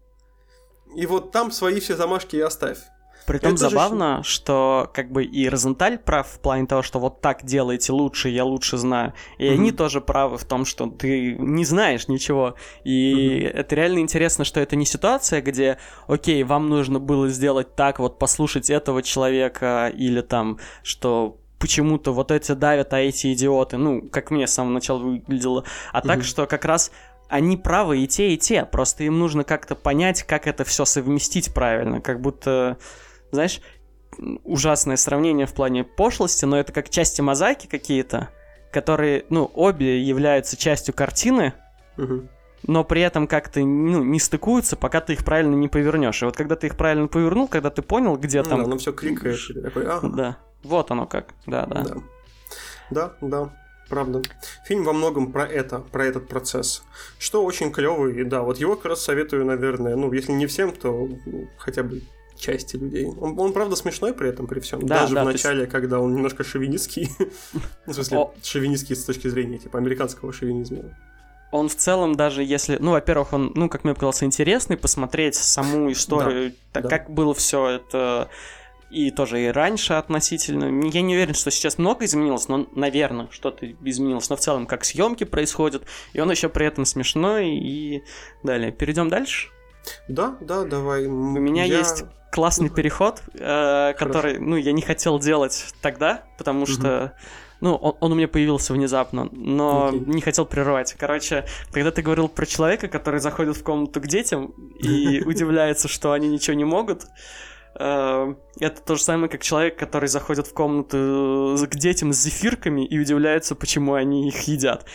и вот там свои все замашки и оставь. Притом забавно, же... что как бы и Розенталь прав в плане того, что вот так делаете лучше, я лучше знаю. И mm-hmm. они тоже правы в том, что ты не знаешь ничего. И mm-hmm. это реально интересно, что это не ситуация, где, окей, вам нужно было сделать так, вот послушать этого человека, или там, что почему-то вот эти давят, а эти идиоты. Ну, как мне с самого начала выглядело. А mm-hmm. так, что как раз они правы и те, и те. Просто им нужно как-то понять, как это все совместить правильно. Как будто знаешь, ужасное сравнение в плане пошлости, но это как части мозаики какие-то, которые, ну, обе являются частью картины, угу. но при этом как-то ну, не стыкуются, пока ты их правильно не повернешь. И вот когда ты их правильно повернул, когда ты понял, где ну, там... Да, оно все кликает. Такой, ага. Да, вот оно как, да, да. Да, да, да правда. Фильм во многом про это, про этот процесс. Что очень клевый, и да, вот его как раз советую, наверное, ну, если не всем, то хотя бы части людей. Он, он правда смешной при этом, при всем. Да, Даже да, в начале, есть... когда он немножко шовинистский. (laughs) в смысле, О... шовинистский с точки зрения, типа, американского шовинизма. Он в целом даже если, ну, во-первых, он, ну, как мне показался, интересный, посмотреть саму историю, да, так, да. как было все это и тоже и раньше относительно. Я не уверен, что сейчас много изменилось, но, наверное, что-то изменилось. Но в целом, как съемки происходят, и он еще при этом смешной и далее. Перейдем дальше. Да, да, давай. У меня я... есть классный переход, э, который, ну, я не хотел делать тогда, потому что, ну, он, он у меня появился внезапно, но okay. не хотел прерывать. Короче, когда ты говорил про человека, который заходит в комнату к детям и (laughs) удивляется, что они ничего не могут, э, это то же самое, как человек, который заходит в комнату к детям с зефирками и удивляется, почему они их едят.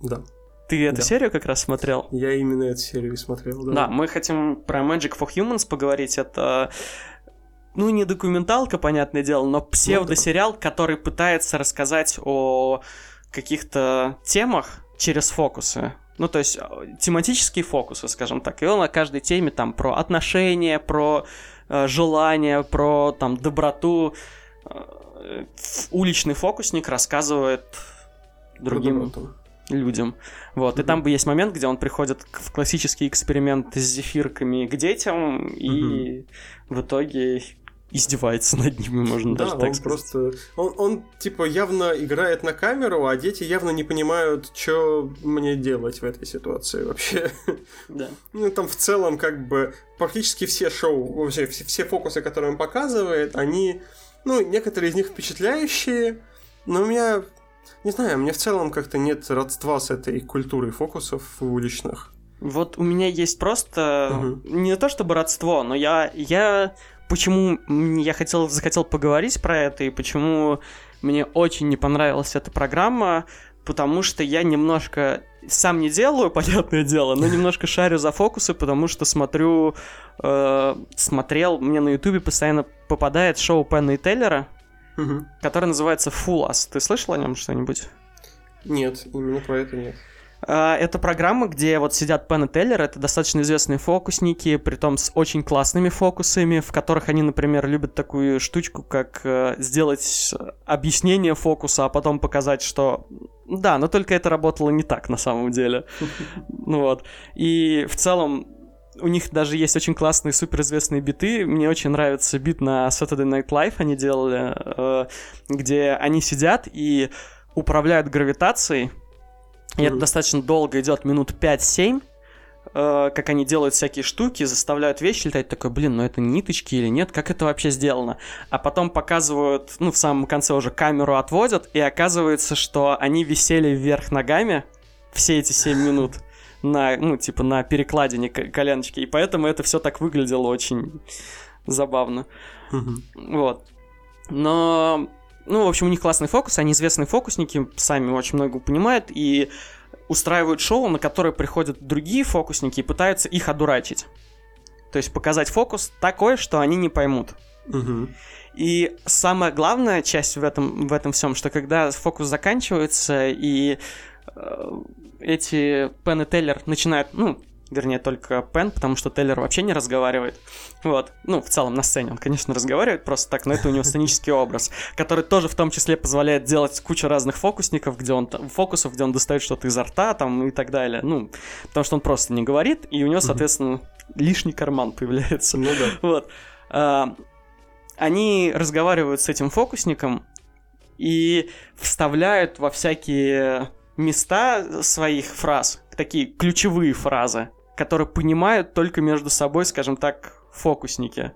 Да. Ты эту да. серию как раз смотрел? Я именно эту серию смотрел, да. Да, мы хотим про Magic for Humans поговорить. Это ну, не документалка, понятное дело, но псевдосериал, ну, да. который пытается рассказать о каких-то темах через фокусы. Ну, то есть э, тематические фокусы, скажем так. И он о каждой теме там про отношения, про э, желание, про там доброту. Э, уличный фокусник рассказывает другим людям. Вот. Mm-hmm. И там бы есть момент, где он приходит в классический эксперимент с зефирками к детям, mm-hmm. и в итоге издевается над ними, можно да, даже так он сказать. Просто... Он, он, типа, явно играет на камеру, а дети явно не понимают, что мне делать в этой ситуации вообще. Да. Ну, там в целом, как бы, практически все шоу, вообще, все, все фокусы, которые он показывает, они, ну, некоторые из них впечатляющие, но у меня не знаю, мне в целом как-то нет родства с этой культурой фокусов уличных. Вот у меня есть просто угу. не то чтобы родство, но я я почему я хотел захотел поговорить про это и почему мне очень не понравилась эта программа, потому что я немножко сам не делаю, (laughs) понятное дело, но немножко шарю за фокусы, потому что смотрю, э, смотрел, мне на Ютубе постоянно попадает шоу Пенна и Теллера, угу. который называется Full Us. Ты слышал о нем что-нибудь? Нет, именно про это нет. А, это программа, где вот сидят Пен и Теллер, это достаточно известные фокусники, при том с очень классными фокусами, в которых они, например, любят такую штучку, как э, сделать объяснение фокуса, а потом показать, что да, но только это работало не так на самом деле. (laughs) Вот. И в целом у них даже есть очень классные, суперизвестные биты. Мне очень нравится бит на Saturday Night Live они делали, э, где они сидят и управляют гравитацией. И mm-hmm. это достаточно долго идет, минут 5-7 э, как они делают всякие штуки, заставляют вещи летать, такой, блин, ну это ниточки или нет, как это вообще сделано? А потом показывают, ну в самом конце уже камеру отводят, и оказывается, что они висели вверх ногами все эти 7 минут на, ну, типа, на перекладине коленочки. И поэтому это все так выглядело очень забавно. Вот. Но, ну, в общем, у них классный фокус, они известные фокусники, сами очень много понимают, и устраивают шоу, на которое приходят другие фокусники и пытаются их одурачить. То есть показать фокус такой, что они не поймут. Угу. И самая главная часть в этом, в этом всем, что когда фокус заканчивается и э, эти Пен и Теллер начинают, ну, вернее, только Пен, потому что Теллер вообще не разговаривает. Вот. Ну, в целом, на сцене он, конечно, разговаривает просто так, но это у него сценический образ, который тоже в том числе позволяет делать кучу разных фокусников, где он, фокусов, где он достает что-то изо рта, там, и так далее. Ну, потому что он просто не говорит, и у него, соответственно, лишний карман появляется. Ну да. Вот. э, они разговаривают с этим фокусником и вставляют во всякие места своих фраз, такие ключевые фразы, которые понимают только между собой, скажем так, фокусники.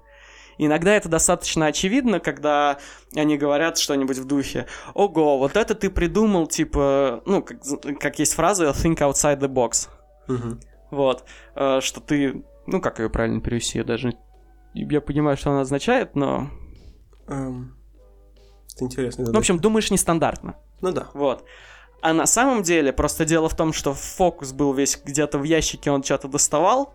Иногда это достаточно очевидно, когда они говорят что-нибудь в духе «Ого, вот это ты придумал, типа...» Ну, как, как есть фраза «think outside the box». Мгм. Вот. Э, Что ты... Ну, как ее правильно перевести? Я даже... Я понимаю, что она означает, но... Эм, Это интересно. Ну, в общем, думаешь нестандартно. Ну да. Вот. А на самом деле, просто дело в том, что фокус был весь где-то в ящике, он что-то доставал,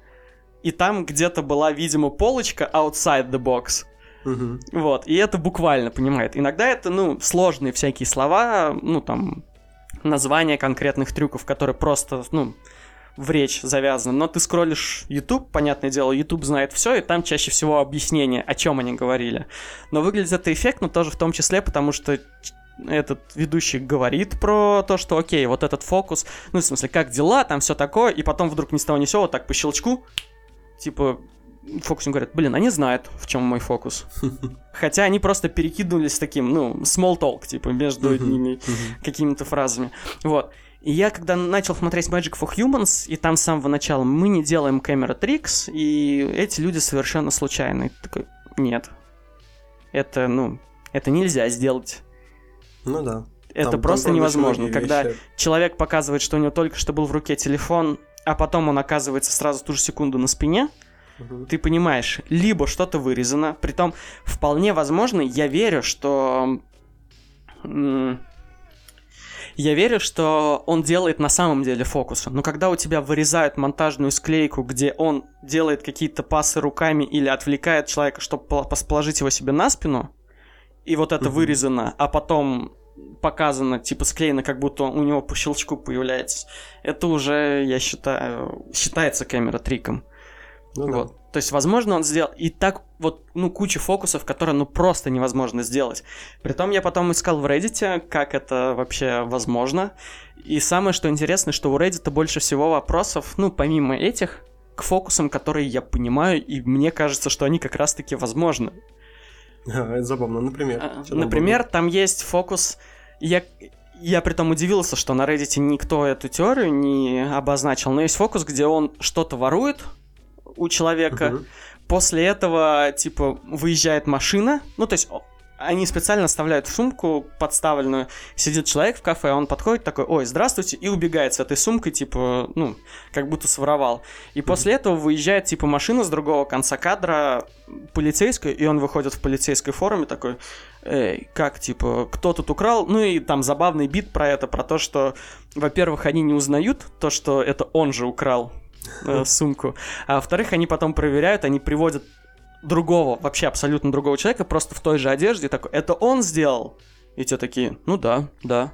и там где-то была, видимо, полочка outside the box. Мгм. Вот, и это буквально понимает. Иногда это, ну, сложные всякие слова, ну, там, названия конкретных трюков, которые просто, ну, в речь завязаны. Но ты скроллишь YouTube, понятное дело, YouTube знает все, и там чаще всего объяснение, о чем они говорили. Но выглядит это эффектно тоже в том числе, потому что этот ведущий говорит про то, что окей, вот этот фокус, ну, в смысле, как дела, там все такое, и потом вдруг ни с того ни с сего, вот так по щелчку, типа, фокусник говорит, блин, они знают, в чем мой фокус. (laughs) Хотя они просто перекидывались таким, ну, small talk, типа, между ними какими-то фразами. Вот. И я, когда начал смотреть Magic for Humans, и там с самого начала мы не делаем камера трикс, и эти люди совершенно случайные. Такой, нет. Это, ну, это нельзя сделать. Ну да. Это Там- просто там невозможно. Когда вещи. человек показывает, что у него только что был в руке телефон, а потом он оказывается сразу в ту же секунду на спине, Мгм. ты понимаешь, либо что-то вырезано, притом вполне возможно, я верю, что... Я верю, что он делает на самом деле фокусы. Но когда у тебя вырезают монтажную склейку, где он делает какие-то пасы руками или отвлекает человека, чтобы положить его себе на спину, и вот это вырезано, а потом показано, типа склеено, как будто у него по щелчку появляется, это уже, я считаю, считается камера триком. Ну да. Вот. То есть, возможно, он сделал и так вот, ну, куча фокусов, которые, ну, просто невозможно сделать. Притом я потом искал в Reddit, как это вообще возможно. И самое, что интересно, что у Reddit больше всего вопросов, ну, помимо этих, к фокусам, которые я понимаю, и мне кажется, что они как раз-таки возможны. Это (laughs) забавно. Например. А, Например, там есть фокус... Я, я притом удивился, что на Reddit никто эту теорию не обозначил, но есть фокус, где он что-то ворует у человека. После этого, типа, выезжает машина. Ну, то есть, они специально оставляют сумку подставленную. Сидит человек в кафе, он подходит такой, ой, здравствуйте, и убегает с этой сумкой, типа, ну, как будто своровал. И после этого выезжает, типа, машина с другого конца кадра, полицейская, и он выходит в полицейской форме такой, эй, как, типа, кто тут украл? Ну, и там забавный бит про это, про то, что, во-первых, они не узнают то, что это он же украл э, (laughs) сумку. А во-вторых, они потом проверяют, они приводят другого, вообще абсолютно другого человека, просто в той же одежде, такой, это он сделал? И те такие, ну да, да,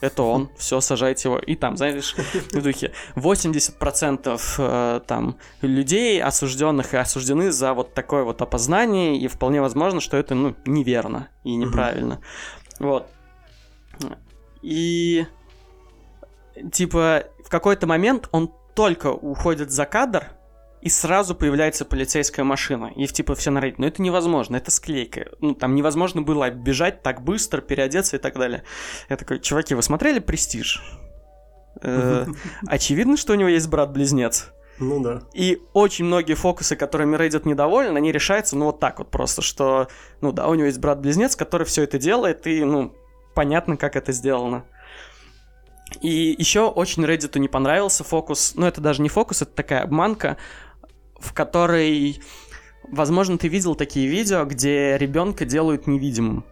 это он, все, сажайте его. И там, знаешь, в духе 80% э, там людей, осужденных и осуждены за вот такое вот опознание, и вполне возможно, что это, ну, неверно и неправильно. Вот. И типа в какой-то момент он только уходит за кадр, и сразу появляется полицейская машина. И типа все на Reddit, ну это невозможно, это склейка. Ну там невозможно было бежать так быстро, переодеться и так далее. Я такой, чуваки, вы смотрели «Престиж»? Э, (laughs) Очевидно, что у него есть брат-близнец. Ну да. И очень многие фокусы, которыми Reddit недоволен, они решаются, ну, вот так вот просто, что, ну да, у него есть брат-близнец, который все это делает, и, ну, понятно, как это сделано. И еще очень Reddit не понравился фокус, ну, это даже не фокус, это такая обманка, в которой, возможно, ты видел такие видео, где ребенка делают невидимым.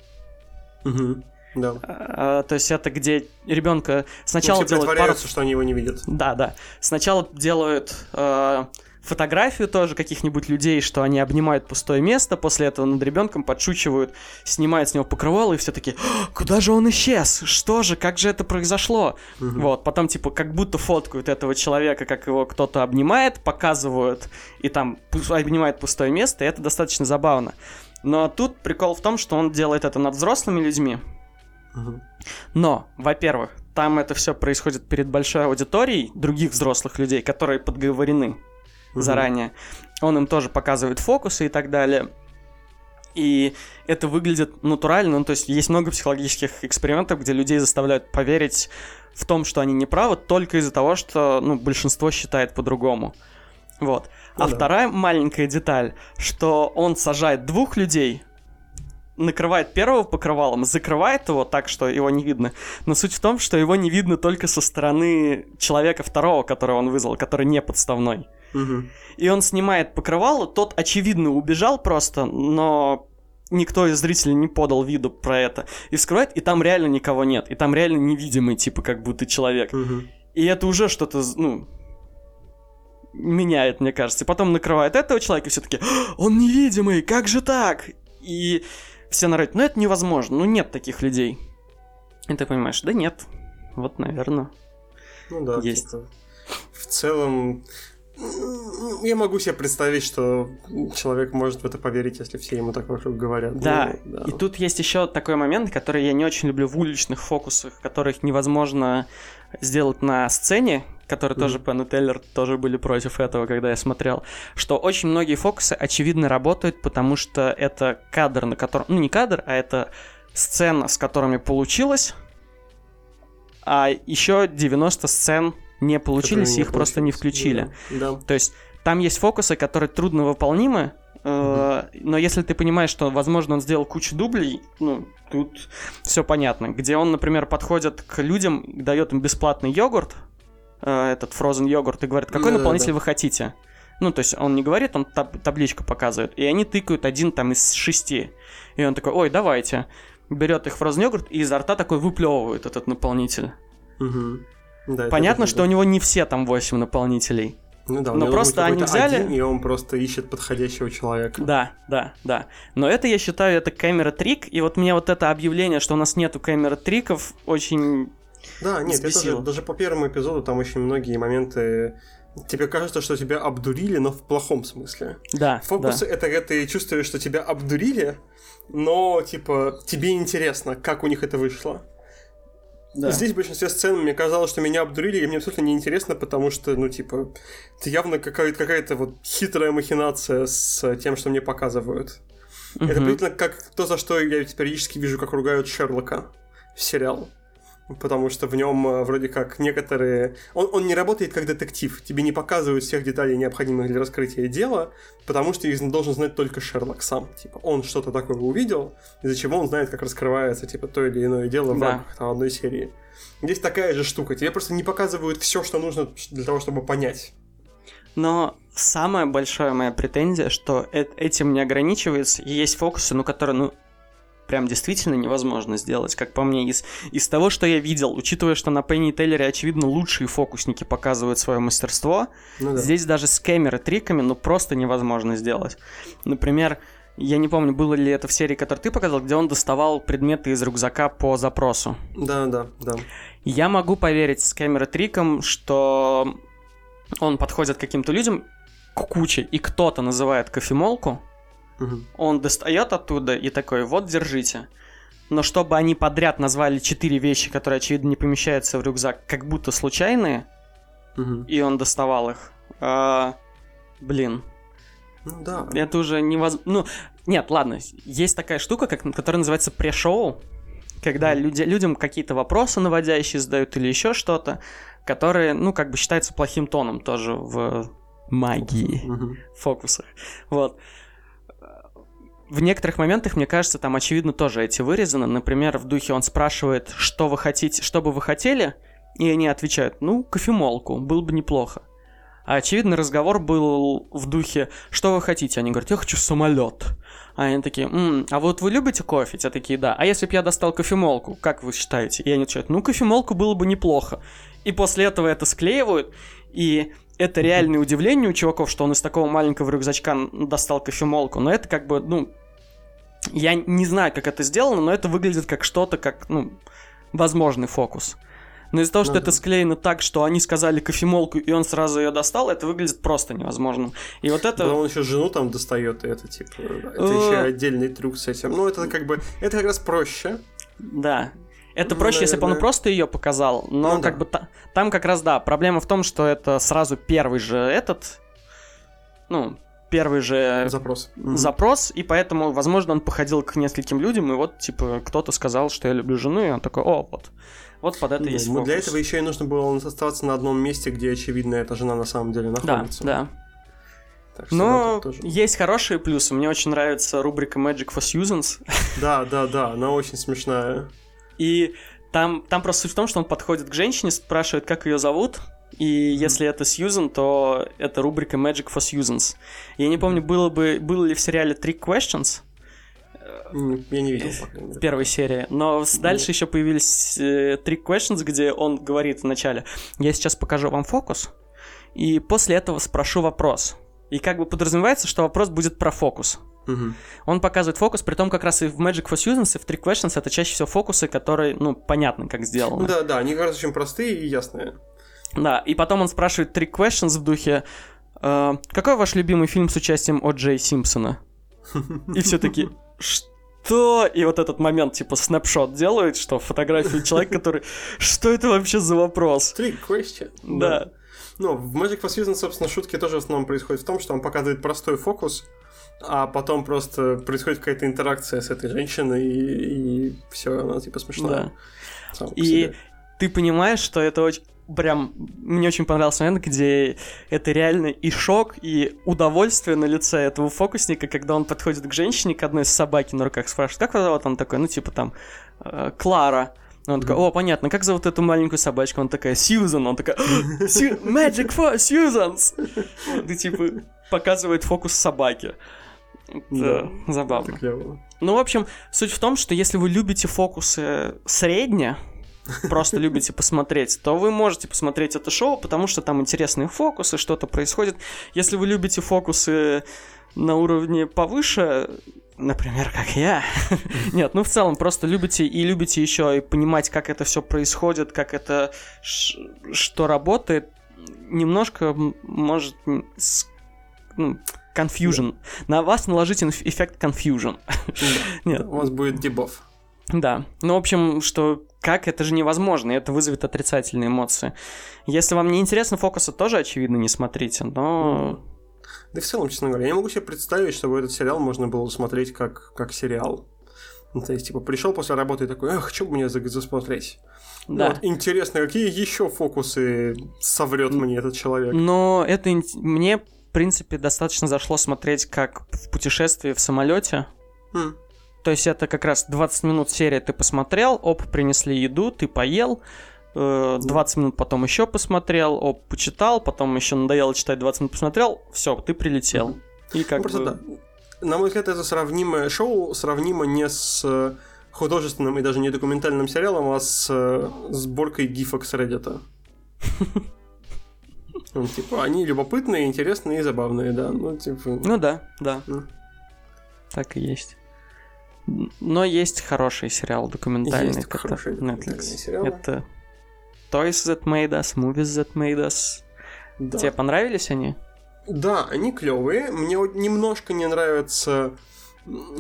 Мгм. Да. А, То есть это где ребенка сначала Ну, все делают пару что они его не видят. да, да. Сначала делают э, фотографию тоже каких-нибудь людей, что они обнимают пустое место, после этого над ребенком подшучивают, снимают с него покрывало, и все таки куда же он исчез? Что же, как же это произошло? Мгм. Вот, потом типа как будто фоткают этого человека, как его кто-то обнимает, показывают, и там обнимает пустое место, и это достаточно забавно. Но тут прикол в том, что он делает это над взрослыми людьми, Мгм. но, во-первых, там это все происходит перед большой аудиторией других взрослых людей, которые подговорены Мгм. заранее. Он им тоже показывает фокусы и так далее. И это выглядит натурально, ну, то есть есть много психологических экспериментов, где людей заставляют поверить в том, что они неправы, только из-за того, что, ну, большинство считает по-другому. Вот. Ну а да. вторая маленькая деталь, что он сажает двух людей, накрывает первого покрывалом, закрывает его так, что его не видно. Но суть в том, что его не видно только со стороны человека второго, которого он вызвал, который не подставной. Мгм. И он снимает покрывало, тот, очевидно, убежал просто, но никто из зрителей не подал виду про это. И вскрывает, и там реально никого нет. И там реально невидимый, типа, как будто человек. Мгм. И это уже что-то, ну, меняет, мне кажется. И потом накрывает этого человека, и все таки он невидимый, как же так? И все народ, ну это невозможно, ну нет таких людей. И ты понимаешь, да нет, вот, наверное. Ну да, Есть. типа, в целом, я могу себе представить, что человек может в это поверить, если все ему так вокруг говорят. Да, Ну, и тут есть еще такой момент, который я не очень люблю в уличных фокусах, которых невозможно сделать на сцене, которые тоже Пен и Тейлор тоже были против этого, когда я смотрел, что очень многие фокусы очевидно работают, потому что это кадр, на котором... Ну, не кадр, а это сцена, с которыми получилось, а еще 90 сцен не получились, не их просто не включили. Да. да. То есть там есть фокусы, которые трудно выполнимы, э, но если ты понимаешь, что, возможно, он сделал кучу дублей, ну, тут все понятно. Где он, например, подходит к людям, дает им бесплатный йогурт, э, этот frozen йогурт, и говорит, какой наполнитель вы хотите? Ну, то есть он не говорит, он таб- табличку показывает, и они тыкают один там из шести. И он такой, ой, давайте. Берет их frozen йогурт и изо рта такой выплевывает этот наполнитель. Мгм. Да, это Понятно, что у него не все там 8 наполнителей. Ну да, но просто они взяли- один, и он просто ищет подходящего человека. Да, да, да. Но это, я считаю, это камера-трик, и вот мне вот это объявление, что у нас нету камера-триков, очень... Да, нет, это Взбесило. же, даже по первому эпизоду там очень многие моменты... Тебе кажется, что тебя обдурили, но в плохом смысле. Да, Фокусы это когда ты чувствуешь, что тебя обдурили, но типа тебе интересно, как у них это вышло. Да. Здесь в большинстве сцен мне казалось, что меня обдурили, и мне абсолютно неинтересно, потому что, ну, типа, это явно какая-то, какая-то вот хитрая махинация с тем, что мне показывают. Это Мгм. приблизительно как то, за что я периодически вижу, как ругают Шерлока в сериал. Потому что в нем э, вроде как некоторые... Он, он не работает как детектив. Тебе не показывают всех деталей, необходимых для раскрытия дела, потому что их должен знать только Шерлок сам. Типа, он что-то такое увидел, из-за чего он знает, как раскрывается типа то или иное дело в Да. рамках там, одной серии. Здесь такая же штука. Тебе просто не показывают все, что нужно для того, чтобы понять. Но самая большая моя претензия, что э- этим не ограничивается, и есть фокусы, ну, которые, ну, прям действительно невозможно сделать, как по мне, из, из того, что я видел, учитывая, что на Пенни и Тейлоре, очевидно, лучшие фокусники показывают свое мастерство, Ну да. Здесь даже с камеры-триками, ну, просто невозможно сделать. Например, я не помню, было ли это в серии, которую ты показал, где он доставал предметы из рюкзака по запросу. Да, да, да. Я могу поверить с камеры-триком, что он подходит к каким-то людям, к куче, и кто-то называет кофемолку, Он достает оттуда и такой, вот, держите. Но чтобы они подряд назвали четыре вещи, которые, очевидно, не помещаются в рюкзак, как будто случайные, и он доставал их. а, блин, Ну да. это уже невозможно. Ну, нет, ладно, есть такая штука, как, которая называется пре-шоу, когда люди, людям какие-то вопросы наводящие задают или еще что-то, которые, ну, как бы считается плохим тоном тоже в магии, Мгм. фокусах. Вот. В некоторых моментах, мне кажется, там очевидно тоже эти вырезаны. Например, в духе он спрашивает, что вы хотите, что бы вы хотели, и они отвечают, ну, кофемолку, было бы неплохо. А очевидно, разговор был в духе, что вы хотите? Они говорят, я хочу самолет. А они такие, «М, а вот вы любите кофе? Те такие, да. А если бы я достал кофемолку, как вы считаете? И они отвечают, ну, кофемолку было бы неплохо. И после этого это склеивают, и это реальное удивление у чуваков, что он из такого маленького рюкзачка достал кофемолку. Но это как бы, ну, я не знаю, как это сделано, но это выглядит как что-то, как, ну, возможный фокус. Но из-за того, что Ну это да. склеено так, что они сказали кофемолку, и он сразу ее достал, это выглядит просто невозможным. И вот это... Да, он еще жену там достает, и это типа. Это Э. еще отдельный трюк с этим. Ну, это как бы. Это как раз проще. Да. Это Ну, проще, если бы он наверное. просто ее показал, но Ну как да. бы та- там как раз да. Проблема в том, что это сразу первый же этот, ну первый же Запрос. запрос, и поэтому, возможно, он походил к нескольким людям, и вот, типа, кто-то сказал, что я люблю жену, и он такой, о, вот, вот под это Да, есть ему фокус. Для этого еще и нужно было оставаться на одном месте, где, очевидно, эта жена на самом деле Да, находится. да. Так что Но тоже. есть хорошие плюсы. Мне очень нравится рубрика Magic for Seasons. (laughs) Да, да, да, она очень смешная. И там, там просто суть в том, что он подходит к женщине, спрашивает, как ее зовут. И если это Сьюзен, то это рубрика Magic for Seasons. Я не помню, было, бы, было ли в сериале Three Questions Я не видел, по крайней мере. в первой серии, но дальше еще появились э, Three Questions, где он говорит вначале, я сейчас покажу вам фокус, и после этого спрошу вопрос. И как бы подразумевается, что вопрос будет про фокус. Мгм. Он показывает фокус, при том как раз и в Magic for Seasons, и в Three Questions это чаще всего фокусы, которые, ну, понятно, как сделаны. Да, да, они как раз очень простые и ясные. Да, и потом он спрашивает Three Questions в духе «Э, «Какой ваш любимый фильм с участием О. Джей Симпсона?» И все таки что? И вот этот момент, типа, снапшот делают, что фотографию человека, который... Что это вообще за вопрос? Three question. Да. Ну, в Magic for Season, собственно, шутки тоже в основном происходят в том, что он показывает простой фокус, а потом просто происходит какая-то интеракция с этой женщиной, и, и все, она типа смешная. Да. И себе. ты понимаешь, что это очень... Прям, мне очень понравился момент, где это реально и шок, и удовольствие на лице этого фокусника, когда он подходит к женщине, к одной из собаки на руках, спрашивает, как вас зовут? Он такой, ну, типа там, э, Клара. Он такой, о, понятно, как зовут эту маленькую собачку? Он такая, Сьюзан. Он такая, «Сью- Magic for Сьюзанс. Ты, типа, показывает фокус собаки. Это забавно. Ну, в общем, суть в том, что если вы любите фокусы средне, просто любите посмотреть, то вы можете посмотреть это шоу, потому что там интересные фокусы, что-то происходит. Если вы любите фокусы на уровне повыше, например, как я, (laughs) нет, ну в целом просто любите и любите еще и понимать, как это все происходит, как это, что работает, немножко может ну, confusion. На вас наложить эффект confusion. (laughs) Нет, У вас будет дебаф. да. Ну, в общем, что как, это же невозможно, и это вызовет отрицательные эмоции. Если вам не интересно фокусы, тоже, очевидно, не смотрите, но... Да и в целом, честно говоря, я не могу себе представить, чтобы этот сериал можно было смотреть как, как сериал. Ну, то есть, типа, пришел после работы и такой, эх, что бы мне за- засмотреть? Ну, Да. вот интересно, какие еще фокусы соврет мне этот человек? Но это мне, в принципе, достаточно зашло смотреть как в путешествии в самолете. М, То есть это как раз 20 минут серия ты посмотрел, оп, принесли еду, ты поел, э, 20 минут потом еще посмотрел, оп, почитал, потом еще надоело читать 20 минут посмотрел, все, ты прилетел. И как ну, просто бы... да. На мой взгляд, это сравнимое шоу, сравнимо не с э, художественным и даже не документальным сериалом, а с э, сборкой гифок с Reddit. (laughs) Ну, типа, они любопытные, интересные и забавные, да. Ну, типа... Ну да, да. Так и есть. Но есть хороший сериал документальный. Есть документальные Netflix. сериалы. Это Toys That Made Us, Movies That Made Us. Да. Тебе понравились они? Да, они клевые. Мне вот немножко не нравятся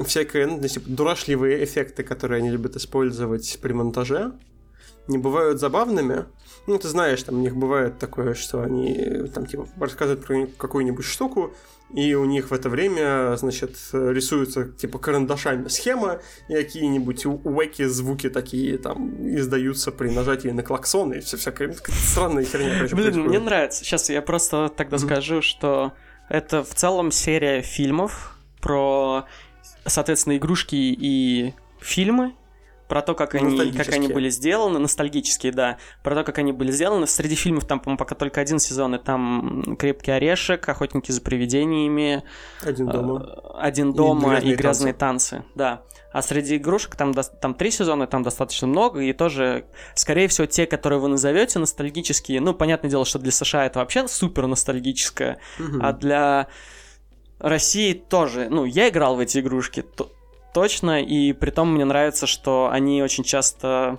всякие ну, типа, дурашливые эффекты, которые они любят использовать при монтаже. Не бывают забавными. Ну, ты знаешь, там у них бывает такое, что они э, там типа рассказывают про какую-нибудь штуку, и у них в это время, значит, рисуются типа карандашами схема, и какие-нибудь уэки звуки такие там издаются при нажатии на клаксон, и все всякая странная херня. короче, Блин, происходит. мне нравится. Сейчас я просто тогда Мгм. скажу, что это в целом серия фильмов про, соответственно, игрушки и фильмы, про то, как они, как они были сделаны, ностальгические, да, про то, как они были сделаны. Среди фильмов там, по-моему, пока только один сезон, и там «Крепкий орешек», «Охотники за привидениями», Один дома. э, «Один дома» и «Грязные «Грязные танцы», да. А среди игрушек там, там три сезона, там достаточно много, и тоже, скорее всего, те, которые вы назовете ностальгические, ну, понятное дело, что для США это вообще супер ностальгическое, Мгм. а для России тоже. Ну, я играл в эти игрушки, то- точно, и при том мне нравится, что они очень часто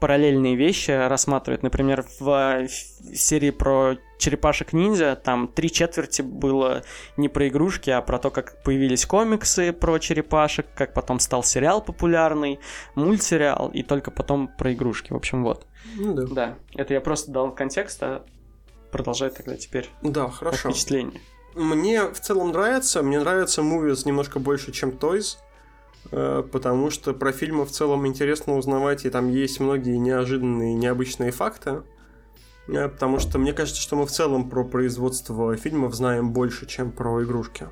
параллельные вещи рассматривают. Например, в серии про черепашек-ниндзя там три четверти было не про игрушки, а про то, как появились комиксы про черепашек, как потом стал сериал популярный, мультсериал, и только потом про игрушки. В общем, вот. Ну да. Да, это я просто дал контекст, а продолжай тогда теперь Да, хорошо. впечатлению. мне в целом нравится. Мне нравится Movies немножко больше, чем Toys. Э, потому что про фильмы в целом интересно узнавать, и там есть многие неожиданные, необычные факты. Э, потому что мне кажется, что мы в целом про производство фильмов знаем больше, чем про игрушки.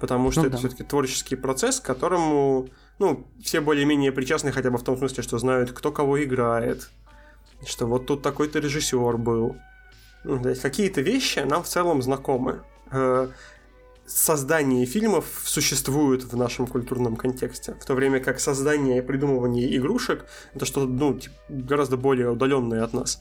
Потому что ну, это да. все-таки творческий процесс, к которому ну, все более-менее причастны хотя бы в том смысле, что знают, кто кого играет, что вот тут такой-то режиссер был. Ну, то есть какие-то вещи нам в целом знакомы. Создание фильмов существует в нашем культурном контексте, в то время как создание и придумывание игрушек это что-то ну, гораздо более удаленное от нас.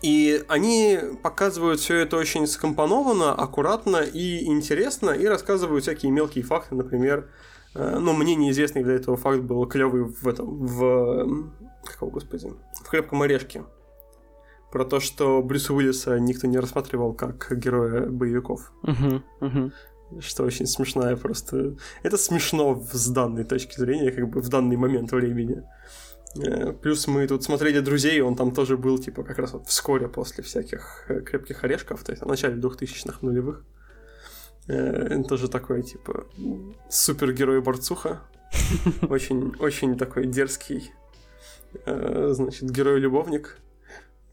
И они показывают все это очень скомпонованно, аккуратно и интересно, и рассказывают всякие мелкие факты, например, э, ну, мне неизвестный для этого факт был клевый в этом, в... Какого, господи? В «Крепком орешке» про то, что Брюса Уиллиса никто не рассматривал как героя боевиков. Uh-huh, uh-huh. Что очень смешная просто... Это смешно с данной точки зрения, как бы в данный момент времени. Э, плюс мы тут смотрели «Друзей», он там тоже был, типа, как раз вот вскоре после всяких э, «Крепких орешков», то есть в начале 2000-х нулевых. Э, тоже такой, типа, супергерой-борцуха. (laughs) Очень, очень такой дерзкий, значит, герой-любовник.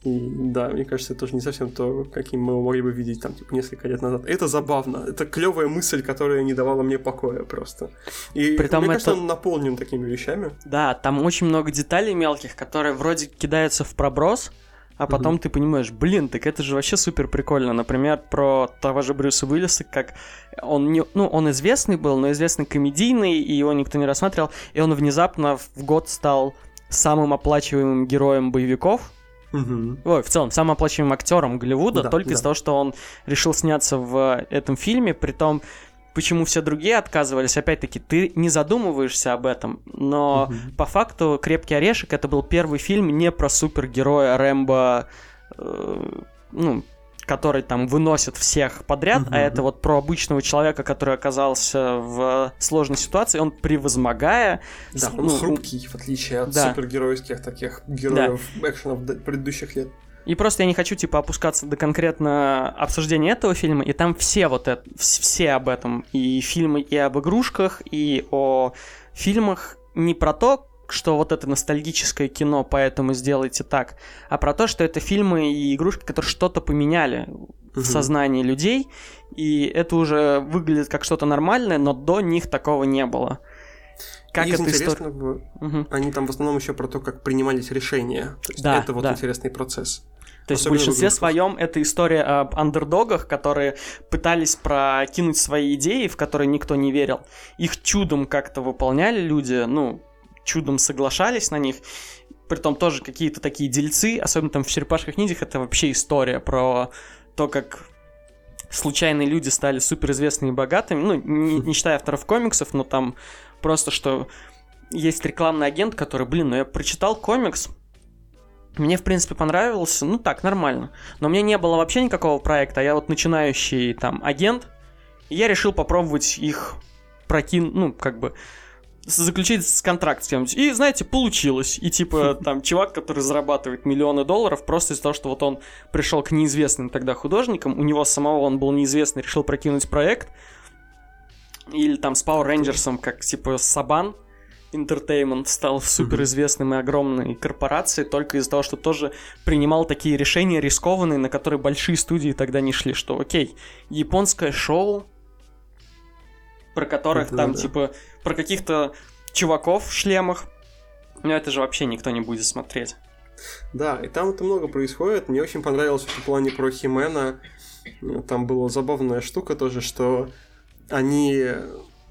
И да, мне кажется, это тоже не совсем то, каким мы его могли бы видеть там, типа, несколько лет назад. Это забавно. Это клевая мысль, которая не давала мне покоя просто. И Притом мне это... кажется, он наполнен такими вещами. Да, там очень много деталей мелких, которые вроде кидаются в проброс, а потом mm-hmm. ты понимаешь, блин, так это же вообще супер прикольно. Например, про того же Брюса Уиллиса, как он не, ну, он известный был, но известный комедийный, и его никто не рассматривал, и он внезапно в год стал самым оплачиваемым героем боевиков, Угу. Ой, в целом, самым оплачиваемым актером Голливуда, да, только да. из-за того, что он решил сняться в этом фильме, при том, почему все другие отказывались, опять-таки, ты не задумываешься об этом, но угу. по факту «Крепкий орешек» это был первый фильм не про супергероя Рэмбо, э, ну, который там выносит всех подряд, uh-huh. а это вот про обычного человека, который оказался в сложной ситуации, он превозмогая... Да, он ну, хрупкий, в отличие от да. супергеройских таких героев да. экшенов предыдущих лет. И просто я не хочу, типа, опускаться до конкретно обсуждения этого фильма, и там все вот это, все об этом, и фильмы и об игрушках, и о фильмах не про то, что вот это ностальгическое кино, поэтому сделайте так, а про то, что это фильмы и игрушки, которые что-то поменяли в сознании людей, и это уже выглядит как что-то нормальное, но до них такого не было. Как Из эта история... угу. они там в основном еще про то, как принимались решения. То есть да, это вот да. интересный процесс. То есть в большинстве своем это история об андердогах, которые пытались прокинуть свои идеи, в которые никто не верил. Их чудом как-то выполняли люди, ну, чудом соглашались на них. Притом тоже какие-то такие дельцы, особенно там в «Черепашках ниндзях», это вообще история про то, как случайные люди стали суперизвестными и богатыми. Ну, не, не считая авторов комиксов, но там просто, что есть рекламный агент, который, блин, ну я прочитал комикс, мне, в принципе, понравился, ну так, нормально. Но мне не было вообще никакого проекта, я вот начинающий там агент, и я решил попробовать их прокинуть, ну, как бы, заключить контракт с кем-нибудь. И, знаете, получилось. И, типа, (laughs) там, чувак, который зарабатывает миллионы долларов, просто из-за того, что вот он пришел к неизвестным тогда художникам, у него самого он был неизвестный, решил прокинуть проект, или там с Power Rangers, как, типа, Сабан, Entertainment стал суперизвестным и огромной корпорацией только из-за того, что тоже принимал такие решения рискованные, на которые большие студии тогда не шли, что окей, японское шоу, про которых это там, да. типа, про каких-то чуваков в шлемах. Но это же вообще никто не будет смотреть. Да, и там это много происходит. Мне очень понравилось в плане про Химена. Там была забавная штука тоже, что они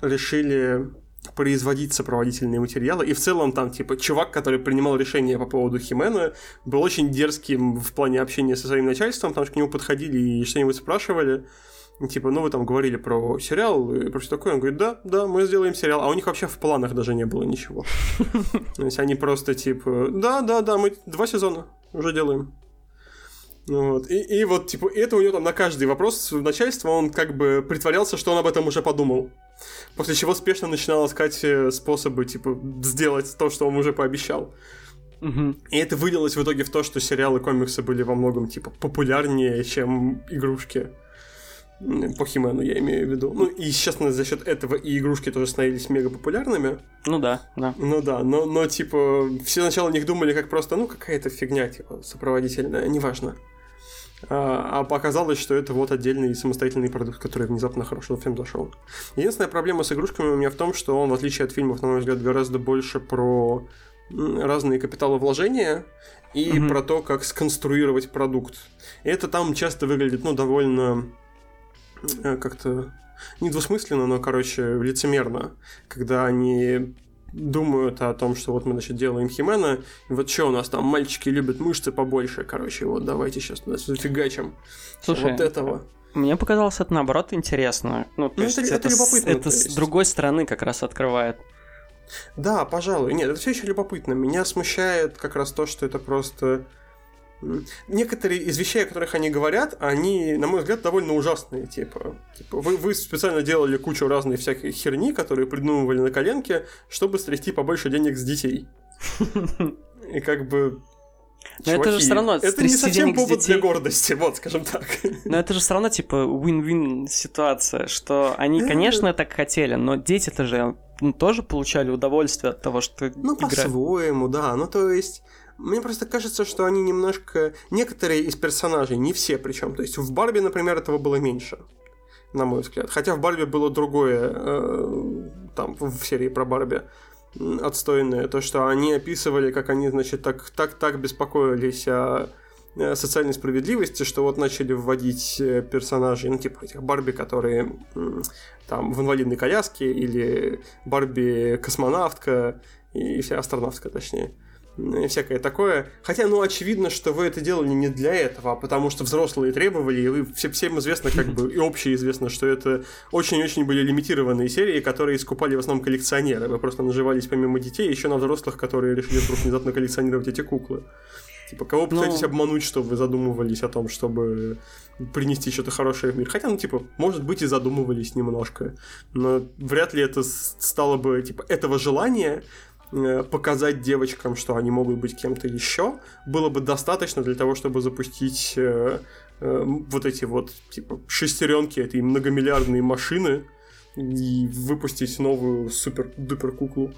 решили производить сопроводительные материалы. И в целом там, типа, чувак, который принимал решение по поводу Химена, был очень дерзким в плане общения со своим начальством, потому что к нему подходили и что-нибудь спрашивали типа, ну вы там говорили про сериал и про все такое. Он говорит, да, да, мы сделаем сериал. А у них вообще в планах даже не было ничего. (laughs) То есть они просто типа, да, да, да, мы два сезона уже делаем. Вот. И, и вот, типа, это у него там на каждый вопрос начальства он как бы притворялся, что он об этом уже подумал. После чего спешно начинал искать э, способы, типа, сделать то, что он уже пообещал. Угу. И это вылилось в итоге в то, что сериалы комиксы были во многом, типа, популярнее, чем игрушки. По Химену я имею в виду. Ну, и, естественно, за счет этого и игрушки тоже становились мега популярными. Ну да, да. Ну да, но, но типа, все сначала о них думали как просто, ну, какая-то фигня, типа, сопроводительная, неважно. А, а оказалось, что это вот отдельный самостоятельный продукт, который внезапно хорошо всем зашел. Единственная проблема с игрушками у меня в том, что он, в отличие от фильмов, на мой взгляд, гораздо больше про разные капиталовложения и mm-hmm. про то, как сконструировать продукт. И это там часто выглядит, ну, довольно как-то недвусмысленно, но, короче, лицемерно, когда они думают о том, что вот мы, значит, делаем Химена, и вот что у нас там, мальчики любят мышцы побольше, короче, вот давайте сейчас нас зафигачим. Слушай, вот этого. Мне показалось это наоборот интересно. Ну, то ну, есть это, это, это любопытно. Это с другой стороны как раз открывает. Да, пожалуй. Нет, это все еще любопытно. Меня смущает как раз то, что это просто некоторые из вещей, о которых они говорят, они, на мой взгляд, довольно ужасные. Типа, типа вы, вы специально делали кучу разной всякой херни, которые придумывали на коленке, чтобы стрясти побольше денег с детей. (laughs) И как бы но Чуваки, это же все равно это не совсем повод детей. для гордости, вот, скажем так. Но это же все равно типа win-win ситуация, что они, конечно, так хотели, но дети-то же ну, тоже получали удовольствие от того, что Ну, по-своему, да. Ну, то есть, мне просто кажется, что они немножко... Некоторые из персонажей, не все причем. То есть в Барби, например, этого было меньше, на мой взгляд. Хотя в Барби было другое, э, там, в серии про Барби отстойное. То, что они описывали, как они, значит, так, так, так беспокоились о социальной справедливости, что вот начали вводить э, персонажей, ну, типа этих Барби, которые там в инвалидной коляске, или Барби-космонавтка, и вся астронавтка, точнее и всякое такое. Хотя, ну, очевидно, что вы это делали не для этого, а потому что взрослые требовали, и вы все, всем известно, как бы, (laughs) и общеизвестно, что это очень-очень были лимитированные серии, которые искупали в основном коллекционеры. Вы просто наживались помимо детей еще на взрослых, которые решили вдруг внезапно коллекционировать эти куклы. Типа, кого ну. пытаетесь ну... обмануть, чтобы вы задумывались о том, чтобы принести что-то хорошее в мир? Хотя, ну, типа, может быть, и задумывались немножко. Но вряд ли это стало бы, типа, этого желания показать девочкам, что они могут быть кем-то еще, было бы достаточно для того, чтобы запустить э, э, вот эти вот типа шестеренки этой многомиллиардной машины и выпустить новую супер-дупер куклу.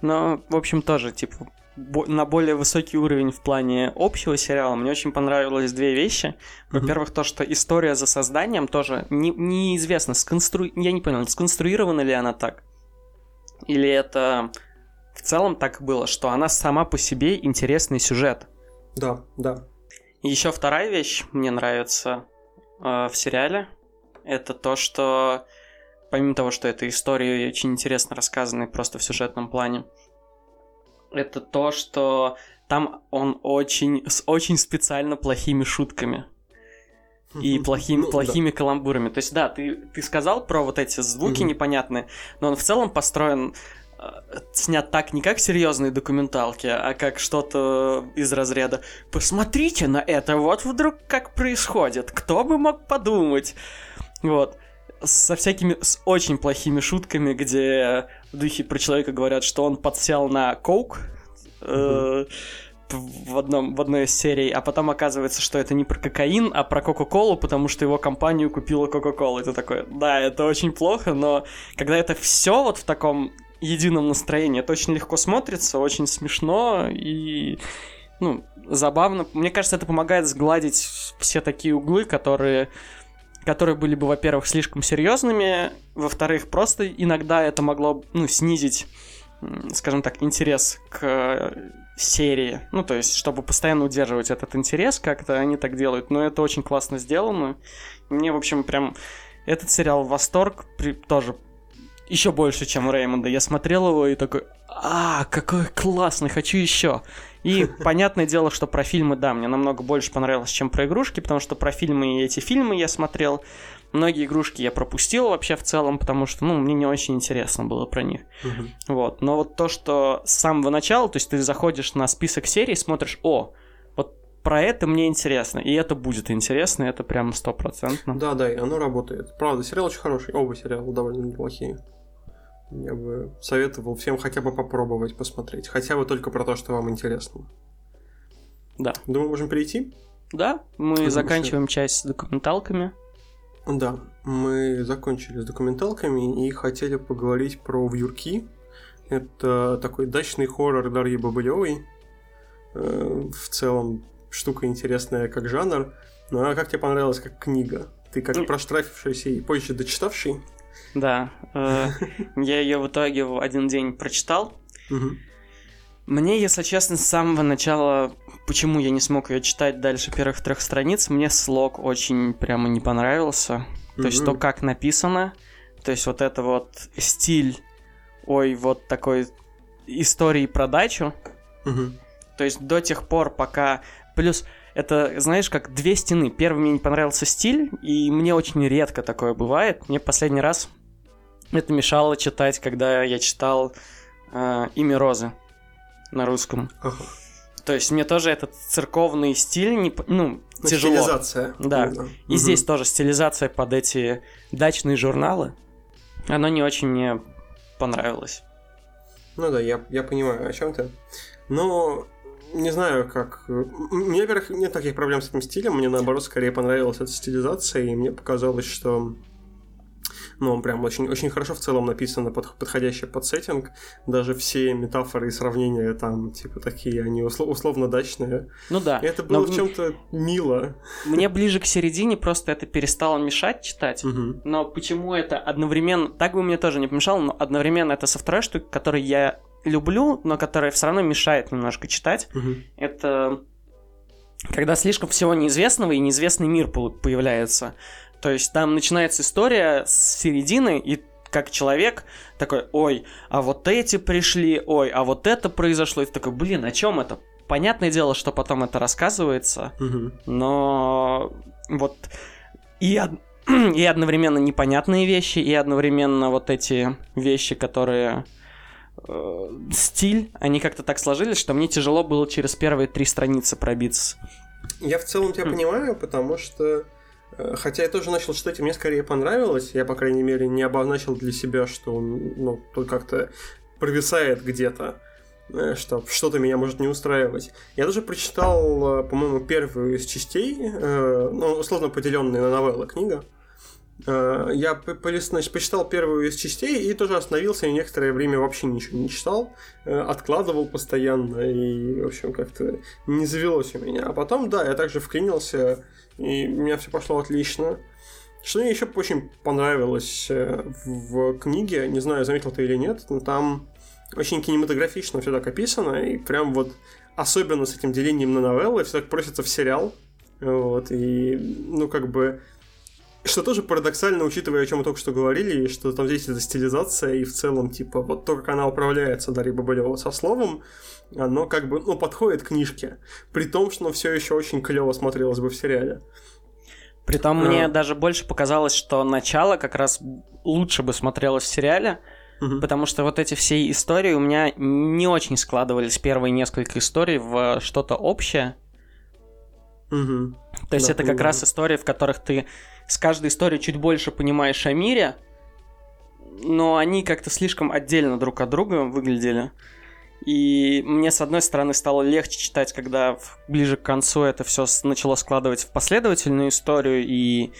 Ну, в общем, тоже, типа, на более высокий уровень в плане общего сериала мне очень понравилось две вещи. Во-первых, то, что история за созданием тоже не, неизвестно, сконстру... я не понял, сконструирована ли она так? Или это в целом так было, что она сама по себе интересный сюжет. Да, да. Еще вторая вещь мне нравится э, в сериале. Это то, что помимо того, что эта история очень интересно рассказана просто в сюжетном плане, это то, что там он очень с очень специально плохими шутками и плохими, ну, плохими да. каламбурами. То есть, да, ты, ты сказал про вот эти звуки непонятные, но он в целом построен снят так не как серьезные документалки, а как что-то из разряда «Посмотрите на это, вот вдруг как происходит, кто бы мог подумать?» Вот. Со всякими, с очень плохими шутками, где в духе про человека говорят, что он подсел на коук, э, в, одном, в одной из серий, а потом оказывается, что это не про кокаин, а про Кока-Колу, потому что его компанию купила Кока-Кола. И ты такой, да, это очень плохо, но когда это все вот в таком едином настроении. Это очень легко смотрится, очень смешно и ну, забавно. Мне кажется, это помогает сгладить все такие углы, которые которые были бы, во-первых, слишком серьезными, во-вторых, просто иногда это могло ну, снизить, скажем так, интерес к серии. Ну, то есть, чтобы постоянно удерживать этот интерес, как-то они так делают. Но это очень классно сделано. Мне, в общем, прям этот сериал восторг при, тоже еще больше, чем у Реймонда. Я смотрел его и такой, а, какой классный, хочу еще. И (laughs) понятное дело, что про фильмы, да, мне намного больше понравилось, чем про игрушки, потому что про фильмы и эти фильмы я смотрел. Многие игрушки я пропустил вообще в целом, потому что, ну, мне не очень интересно было про них. Угу. Вот. Но вот то, что с самого начала, то есть ты заходишь на список серий, смотришь, о, вот про это мне интересно, и это будет интересно, это прям стопроцентно. Да, да, и оно работает. Правда, сериал очень хороший, оба сериала довольно неплохие. Я бы советовал всем хотя бы попробовать посмотреть. Хотя бы только про то, что вам интересно. Да. Думаю, можем перейти? Да, мы Потому заканчиваем что... часть с документалками. Да, мы закончили с документалками и хотели поговорить про «Вьюрки». Это такой дачный хоррор Дарьи Бабылевой. Э, в целом штука интересная как жанр. Ну а как тебе понравилась как книга? Ты как проштрафившийся и позже дочитавший? Да, э, я ее в итоге в один день прочитал. Мне, если честно, с самого начала, почему я не смог ее читать дальше первых трех страниц, мне слог очень прямо не понравился. То есть то, как написано, то есть вот это вот стиль, ой, вот такой истории про дачу. То есть до тех пор, пока... Плюс это, знаешь, как две стены. Первый мне не понравился стиль, и мне очень редко такое бывает. Мне последний раз это мешало читать, когда я читал э, «Имя Розы» на русском. Ага. То есть мне тоже этот церковный стиль не, ну, ну тяжело. Стилизация. Да. Именно. И угу. здесь тоже стилизация под эти дачные журналы. Оно не очень мне понравилось. Ну да, я, я понимаю, о чем ты. Но не знаю, как... Мне, во-первых, нет таких проблем с этим стилем. Мне, наоборот, скорее понравилась эта стилизация, и мне показалось, что ну, он прям очень, очень хорошо в целом написано, под, подходящий под сеттинг. Даже все метафоры и сравнения там, типа, такие, они услов, условно дачные. Ну да. И это было но... в чем-то мило. Мне ближе к середине просто это перестало мешать читать. Угу. Но почему это одновременно... Так бы мне тоже не помешало, но одновременно это со второй штукой, которой я люблю, но которая все равно мешает немножко читать. Угу. Это когда слишком всего неизвестного и неизвестный мир появляется. То есть там начинается история с середины, и как человек такой, ой, а вот эти пришли, ой, а вот это произошло. И ты такой, блин, о чем это? Понятное дело, что потом это рассказывается, угу. но вот и, (clears throat) и одновременно непонятные вещи, и одновременно вот эти вещи, которые э, стиль, они как-то так сложились, что мне тяжело было через первые три страницы пробиться. Я в целом тебя хм. понимаю, потому что Э, хотя я тоже начал читать, и мне скорее понравилось. Я, по крайней мере, не обозначил для себя, что он ну, тут как-то провисает где-то, э, что что-то меня может не устраивать. Я даже прочитал, э, по-моему, первую из частей, ну, условно поделенная на новеллы книга. Я значит, почитал первую из частей и тоже остановился, и некоторое время вообще ничего не читал, откладывал постоянно, и, в общем, как-то не завелось у меня. А потом, да, я также вклинился и у меня все пошло отлично. Что мне еще очень понравилось э, в книге, не знаю, заметил ты или нет, но там очень кинематографично все так описано, и прям вот особенно с этим делением на новеллы все так просится в сериал. Вот, и, ну, как бы, что тоже парадоксально, учитывая, о чем мы только что говорили, что там здесь эта стилизация, и в целом, типа, вот то, как она управляется, Дарья Бабалева, со словом, оно как бы, ну, подходит к книжке. При том, что оно все еще очень клево смотрелось бы в сериале. Притом а... мне даже больше показалось, что начало как раз лучше бы смотрелось в сериале, угу. потому что вот эти все истории у меня не очень складывались, первые несколько историй, в что-то общее. Угу. То есть да, это как понимаю. раз истории, в которых ты с каждой историей чуть больше понимаешь о мире, но они как-то слишком отдельно друг от друга выглядели. И мне, с одной стороны, стало легче читать, когда ближе к концу это все начало складывать в последовательную историю и...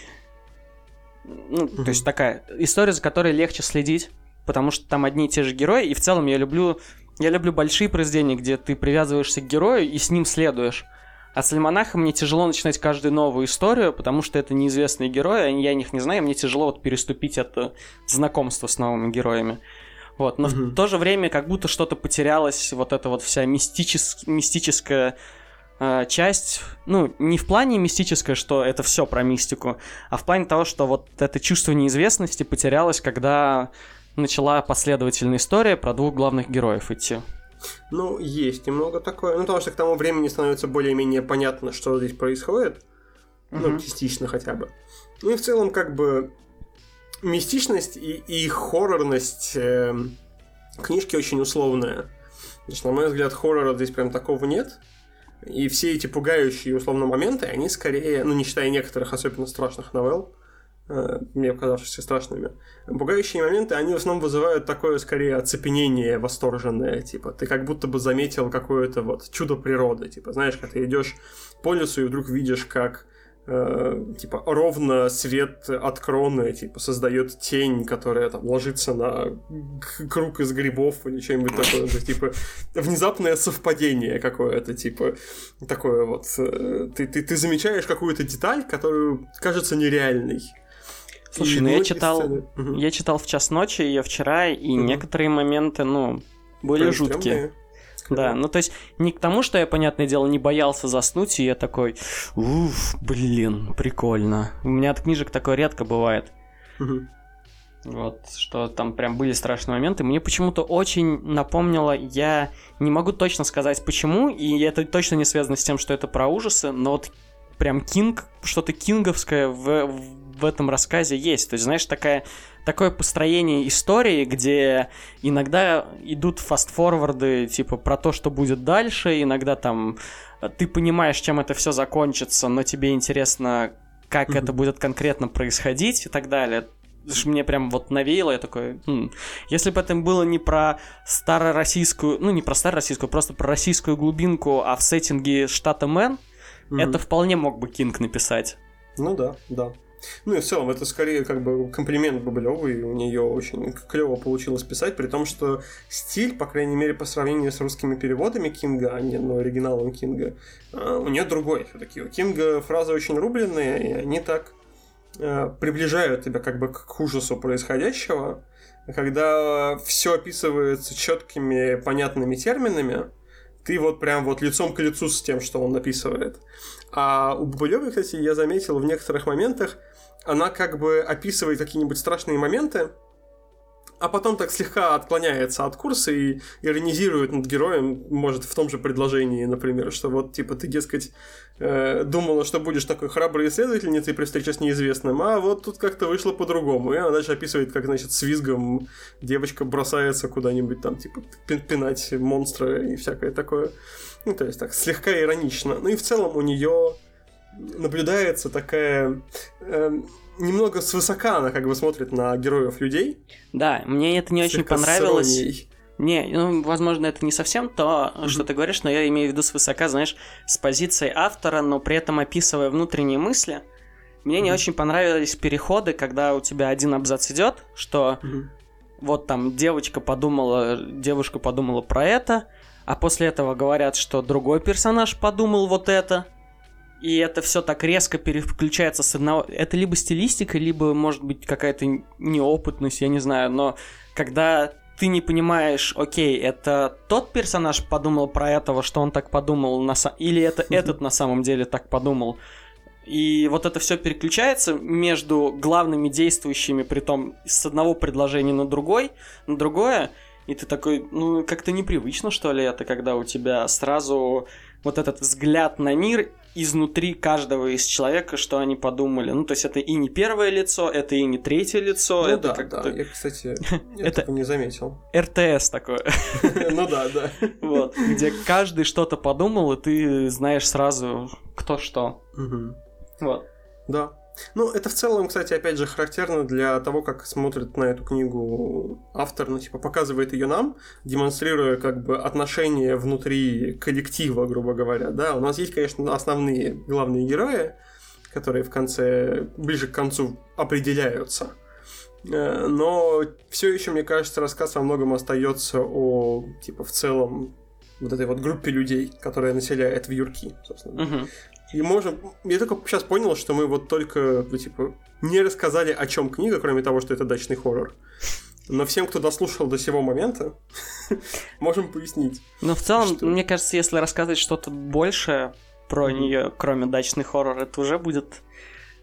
Ну, mm-hmm. то есть такая история, за которой легче следить, потому что там одни и те же герои, и в целом я люблю... Я люблю большие произведения, где ты привязываешься к герою и с ним следуешь. А с Альманахом мне тяжело начинать каждую новую историю, потому что это неизвестные герои, я них не знаю, мне тяжело вот переступить это знакомство с новыми героями. Вот, но угу. в то же время как будто что-то потерялось, вот эта вот вся мистичес... мистическая э, часть, ну, не в плане мистическое, что это все про мистику, а в плане того, что вот это чувство неизвестности потерялось, когда начала последовательная история про двух главных героев идти. Ну, есть немного такое. Ну, потому что к тому времени становится более-менее понятно, что здесь происходит. Uh-huh. Ну, частично хотя бы. Ну и в целом, как бы, мистичность и, и хоррорность э, книжки очень условная. Значит, на мой взгляд, хоррора здесь прям такого нет. И все эти пугающие условно моменты, они скорее, ну не считая некоторых особенно страшных новелл, мне показавшихся страшными, пугающие моменты, они в основном вызывают такое скорее оцепенение восторженное, типа ты как будто бы заметил какое-то вот чудо природы, типа знаешь, когда ты идешь по лесу и вдруг видишь, как э, типа ровно свет от кроны типа создает тень, которая там ложится на круг из грибов или что-нибудь такое, то, типа внезапное совпадение какое-то, типа такое вот. Э, ты, ты, ты замечаешь какую-то деталь, которую кажется нереальной. Слушай, ну я читал, я читал в час ночи ее вчера, и угу. некоторые моменты, ну, были Прям жуткие. Стрёмные. Да, ну то есть не к тому, что я, понятное дело, не боялся заснуть, и я такой, уф, блин, прикольно. У меня от книжек такое редко бывает. Угу. Вот, что там прям были страшные моменты. Мне почему-то очень напомнило, я не могу точно сказать почему, и это точно не связано с тем, что это про ужасы, но вот прям Кинг, что-то кинговское в, в этом рассказе есть. То есть, знаешь, такая такое построение истории, где иногда идут fast forward ы, типа, про то, что будет дальше, иногда там э, ты понимаешь, чем это все закончится, но тебе интересно, как mm-hmm. это будет конкретно происходить и так далее. Мне прям вот навеяло, я такой, хм. если бы это было не про старороссийскую, ну не про старороссийскую, просто про российскую глубинку, а в сеттинге штата Мэн, mm-hmm. это вполне мог бы Кинг написать. Ну да, да. Ну и в целом, это скорее как бы комплимент Бабылеву, и у нее очень клево получилось писать, при том, что стиль, по крайней мере, по сравнению с русскими переводами Кинга, а не ну, оригиналом Кинга, а, у нее другой все-таки. У Кинга фразы очень рубленные, и они так э, приближают тебя как бы к ужасу происходящего, когда все описывается четкими, понятными терминами, ты вот прям вот лицом к лицу с тем, что он написывает. А у Бабулевой, кстати, я заметил в некоторых моментах, она как бы описывает какие-нибудь страшные моменты, а потом так слегка отклоняется от курса и иронизирует над героем, может, в том же предложении, например, что вот, типа, ты, дескать, э, думала, что будешь такой храброй исследовательницей при встрече с неизвестным, а вот тут как-то вышло по-другому. И она дальше описывает, как, значит, с визгом девочка бросается куда-нибудь там, типа, пинать монстра и всякое такое. Ну, то есть так, слегка иронично. Ну и в целом у нее наблюдается такая... Э, немного свысока она как бы смотрит на героев людей. Да, мне это не очень понравилось. Не, ну, возможно, это не совсем то, mm-hmm. что ты говоришь, но я имею в виду свысока, знаешь, с позиции автора, но при этом описывая внутренние мысли. Мне mm-hmm. не очень понравились переходы, когда у тебя один абзац идет, что mm-hmm. вот там девочка подумала, девушка подумала про это, а после этого говорят, что другой персонаж подумал вот это, и это все так резко переключается с одного... Это либо стилистика, либо, может быть, какая-то неопытность, я не знаю, но когда ты не понимаешь, окей, это тот персонаж подумал про этого, что он так подумал, на са... или это этот на самом деле так подумал. И вот это все переключается между главными действующими, при том с одного предложения на другой, на другое, и ты такой, ну, как-то непривычно, что ли, это, когда у тебя сразу вот этот взгляд на мир изнутри каждого из человека, что они подумали. Ну, то есть это и не первое лицо, это и не третье лицо. Ну это да, да, я, кстати, (laughs) это не заметил. РТС такое. (laughs) Ну да, да. Вот, где каждый что-то подумал, и ты знаешь сразу, кто что. Вот. Да, ну, это в целом, кстати, опять же, характерно для того, как смотрит на эту книгу автор, ну, типа, показывает ее нам, демонстрируя, как бы, отношения внутри коллектива, грубо говоря, да. У нас есть, конечно, основные главные герои, которые в конце, ближе к концу определяются. Э, но все еще, мне кажется, рассказ во многом остается о, типа, в целом вот этой вот группе людей, которая населяет вьюрки, собственно. Угу. И можем... Я только сейчас понял, что мы вот только, ну, типа, не рассказали, о чем книга, кроме того, что это дачный хоррор. Но всем, кто дослушал до сего момента, (laughs) можем пояснить. Но в целом, что... мне кажется, если рассказать что-то больше про mm-hmm. нее, кроме дачный хоррор, это уже будет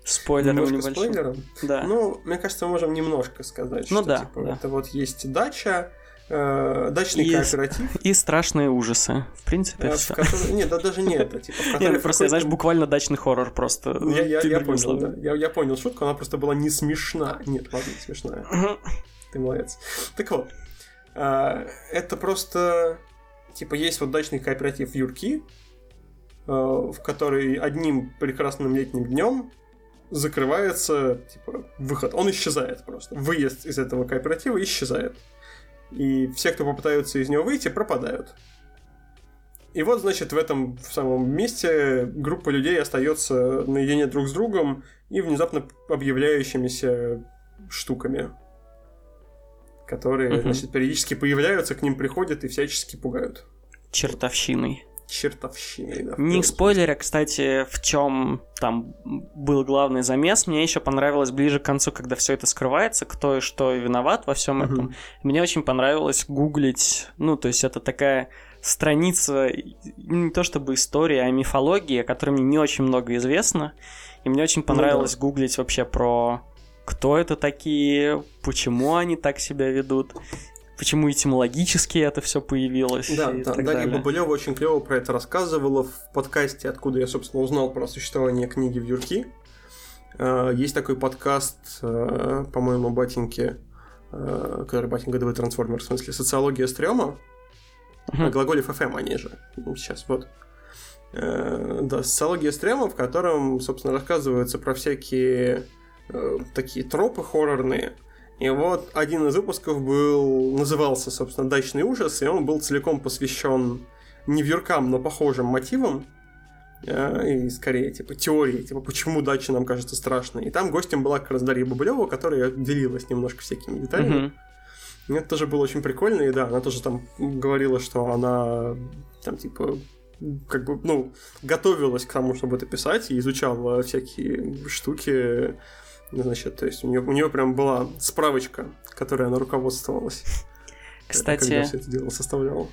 спойлером Немножко небольшим. спойлером? Да. Ну, мне кажется, мы можем немножко сказать, ну, что да, типа, да. это вот есть дача, э, дачный и, кооператив. И страшные ужасы. В принципе, э, все. Который, нет, да, даже не это. Типа, нет, просто, знаешь, буквально дачный хоррор просто. Я, я, я понял, да. Я, я понял шутку, она просто была не смешна. Нет, ладно, не смешная. Ты молодец. Так вот, э, это просто... Типа, есть вот дачный кооператив Юрки, э, в который одним прекрасным летним днем закрывается типа выход. Он исчезает просто. Выезд из этого кооператива исчезает и все, кто попытаются из него выйти, пропадают. И вот, значит, в этом в самом месте группа людей остается наедине друг с другом и внезапно объявляющимися штуками, которые, угу. значит, периодически появляются, к ним приходят и всячески пугают. Чертовщиной чертовщиной. Да, Не спойлеря, кстати, в чем там был главный замес. Мне еще понравилось ближе к концу, когда все это скрывается, кто и что виноват во всем uh-huh. этом. Мне очень понравилось гуглить. Ну, то есть это такая страница не то чтобы история, а мифология, о которой мне не очень много известно. И мне очень понравилось ну, да. гуглить вообще про кто это такие, почему они так себя ведут почему этимологически это все появилось. Да, да, Дарья Бабулева очень клево про это рассказывала в подкасте, откуда я, собственно, узнал про существование книги в Юрки. Э, есть такой подкаст, э, по-моему, Батеньки, э, который Батенька ДВ Трансформер, в смысле, социология стрёма. Uh-huh. Глаголев FM они же. Сейчас, вот. Да, социология стрёма, в котором, собственно, рассказывается про всякие такие тропы хоррорные, и вот один из выпусков был, назывался, собственно, «Дачный ужас», и он был целиком посвящен не вьюркам, но похожим мотивам, э, и скорее, типа, теории, типа, почему дача нам кажется страшной. И там гостем была как раз Дарья Бабулева, которая делилась немножко всякими деталями. Mm-hmm. это тоже было очень прикольно, и да, она тоже там говорила, что она там, типа, как бы, ну, готовилась к тому, чтобы это писать, и изучала всякие штуки, Значит, то есть у нее, у нее прям была справочка, которой она руководствовалась. Кстати... Когда все это дело составляла.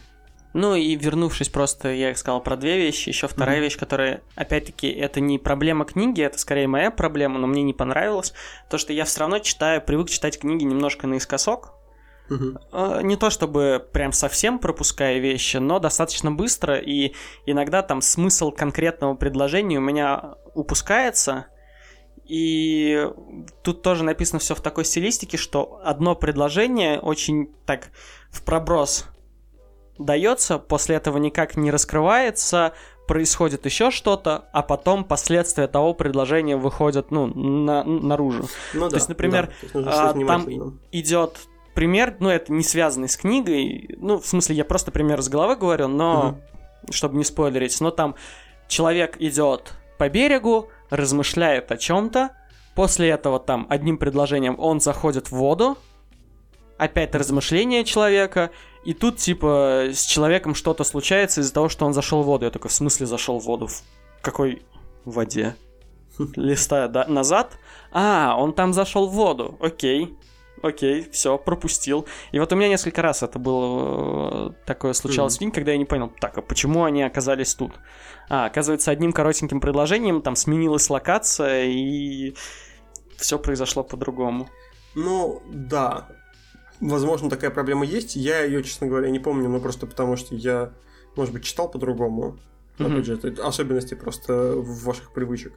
Ну и вернувшись просто, я сказал про две вещи. Еще вторая mm-hmm. вещь, которая, опять-таки, это не проблема книги, это скорее моя проблема, но мне не понравилось. То, что я все равно читаю, привык читать книги немножко наискосок. Mm-hmm. Не то чтобы прям совсем пропуская вещи, но достаточно быстро, и иногда там смысл конкретного предложения у меня упускается, и тут тоже написано все в такой стилистике, что одно предложение очень так в проброс дается, после этого никак не раскрывается, происходит еще что-то, а потом последствия того предложения выходят ну, на, наружу. Ну, То да, есть, например, да, есть там идет пример, ну, это не связанный с книгой, ну, в смысле, я просто пример с головы говорю, но, угу. чтобы не спойлерить, но там человек идет по берегу, размышляет о чем-то, после этого там одним предложением он заходит в воду, опять размышления человека, и тут типа с человеком что-то случается из-за того, что он зашел в воду. Я такой, в смысле зашел в воду? В какой воде? (laughs) Листая да, назад. А, он там зашел в воду. Окей. Окей, все, пропустил. И вот у меня несколько раз это было э, такое случалось mm-hmm. когда я не понял, так, а почему они оказались тут? А, оказывается, одним коротеньким предложением там сменилась локация, и все произошло по-другому. Ну, да. Возможно, такая проблема есть. Я ее, честно говоря, не помню, но просто потому, что я, может быть, читал по-другому. Mm-hmm. Опять же, это особенности просто ваших привычек.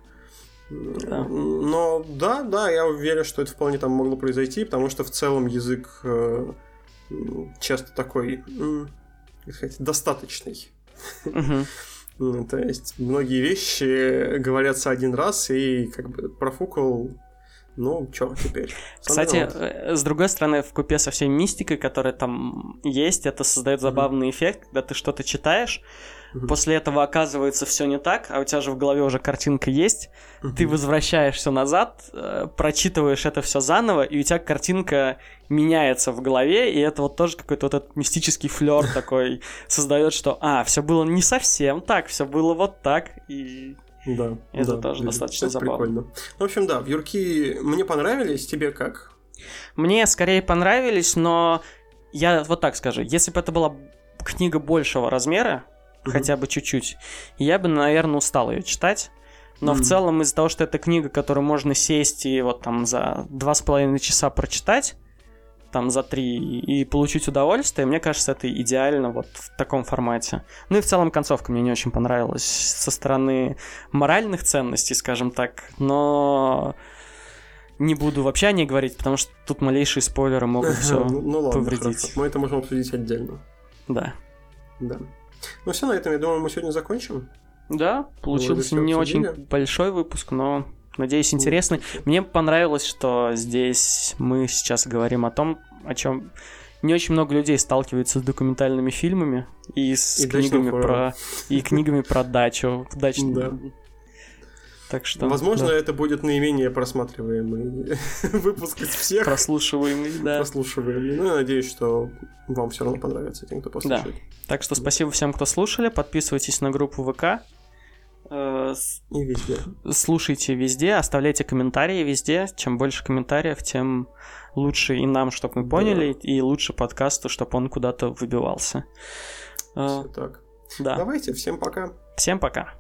Да. Но да, да, я уверен, что это вполне там могло произойти, потому что в целом язык э, часто такой, э, сказать, достаточный. (laughs) Ну, то есть многие вещи говорятся один раз и как бы профукал ну, что теперь? Кстати, э, с другой стороны, в купе со всей мистикой, которая там есть, это создает забавный mm-hmm. эффект, когда ты что-то читаешь, mm-hmm. после этого оказывается все не так, а у тебя же в голове уже картинка есть, mm-hmm. ты возвращаешься назад, э, прочитываешь это все заново, и у тебя картинка меняется в голове, и это вот тоже какой-то вот этот мистический флер (laughs) такой создает, что, а, все было не совсем так, все было вот так, и да. Это да, тоже достаточно это забавно. Прикольно. В общем, да, вьюрки мне понравились, тебе как? Мне скорее понравились, но я вот так скажу, если бы это была книга большего размера, mm-hmm. хотя бы чуть-чуть, я бы, наверное, устал ее читать. Но mm-hmm. в целом из-за того, что это книга, которую можно сесть и вот там за два с половиной часа прочитать, там за три и получить удовольствие, мне кажется, это идеально вот в таком формате. Ну и в целом концовка мне не очень понравилась со стороны моральных ценностей, скажем так, но не буду вообще о ней говорить, потому что тут малейшие спойлеры могут все ну, ну, ладно, повредить. Хорошо. Мы это можем обсудить отдельно. Да. Да. Ну все, на этом, я думаю, мы сегодня закончим. Да, получился не очень большой выпуск, но Надеюсь, интересный. Мне понравилось, что здесь мы сейчас говорим о том, о чем не очень много людей сталкиваются с документальными фильмами и с И книгами про и книгами про дачу. (laughs) Дачный- Да. Так что Возможно, да, это будет наименее просматриваемый (laughs) выпуск из всех прослушиваемый, да. прослушиваемый. Ну, я надеюсь, что вам все равно понравится тем, кто послушает. Так что спасибо всем, кто слушали. Подписывайтесь на группу ВК. Э, И везде. Слушайте везде, оставляйте комментарии везде. Чем больше комментариев, тем лучше и нам, чтобы мы поняли, и лучше подкасту, чтобы он куда-то выбивался. Э, Всё так. Да. Давайте, всем пока. Всем пока.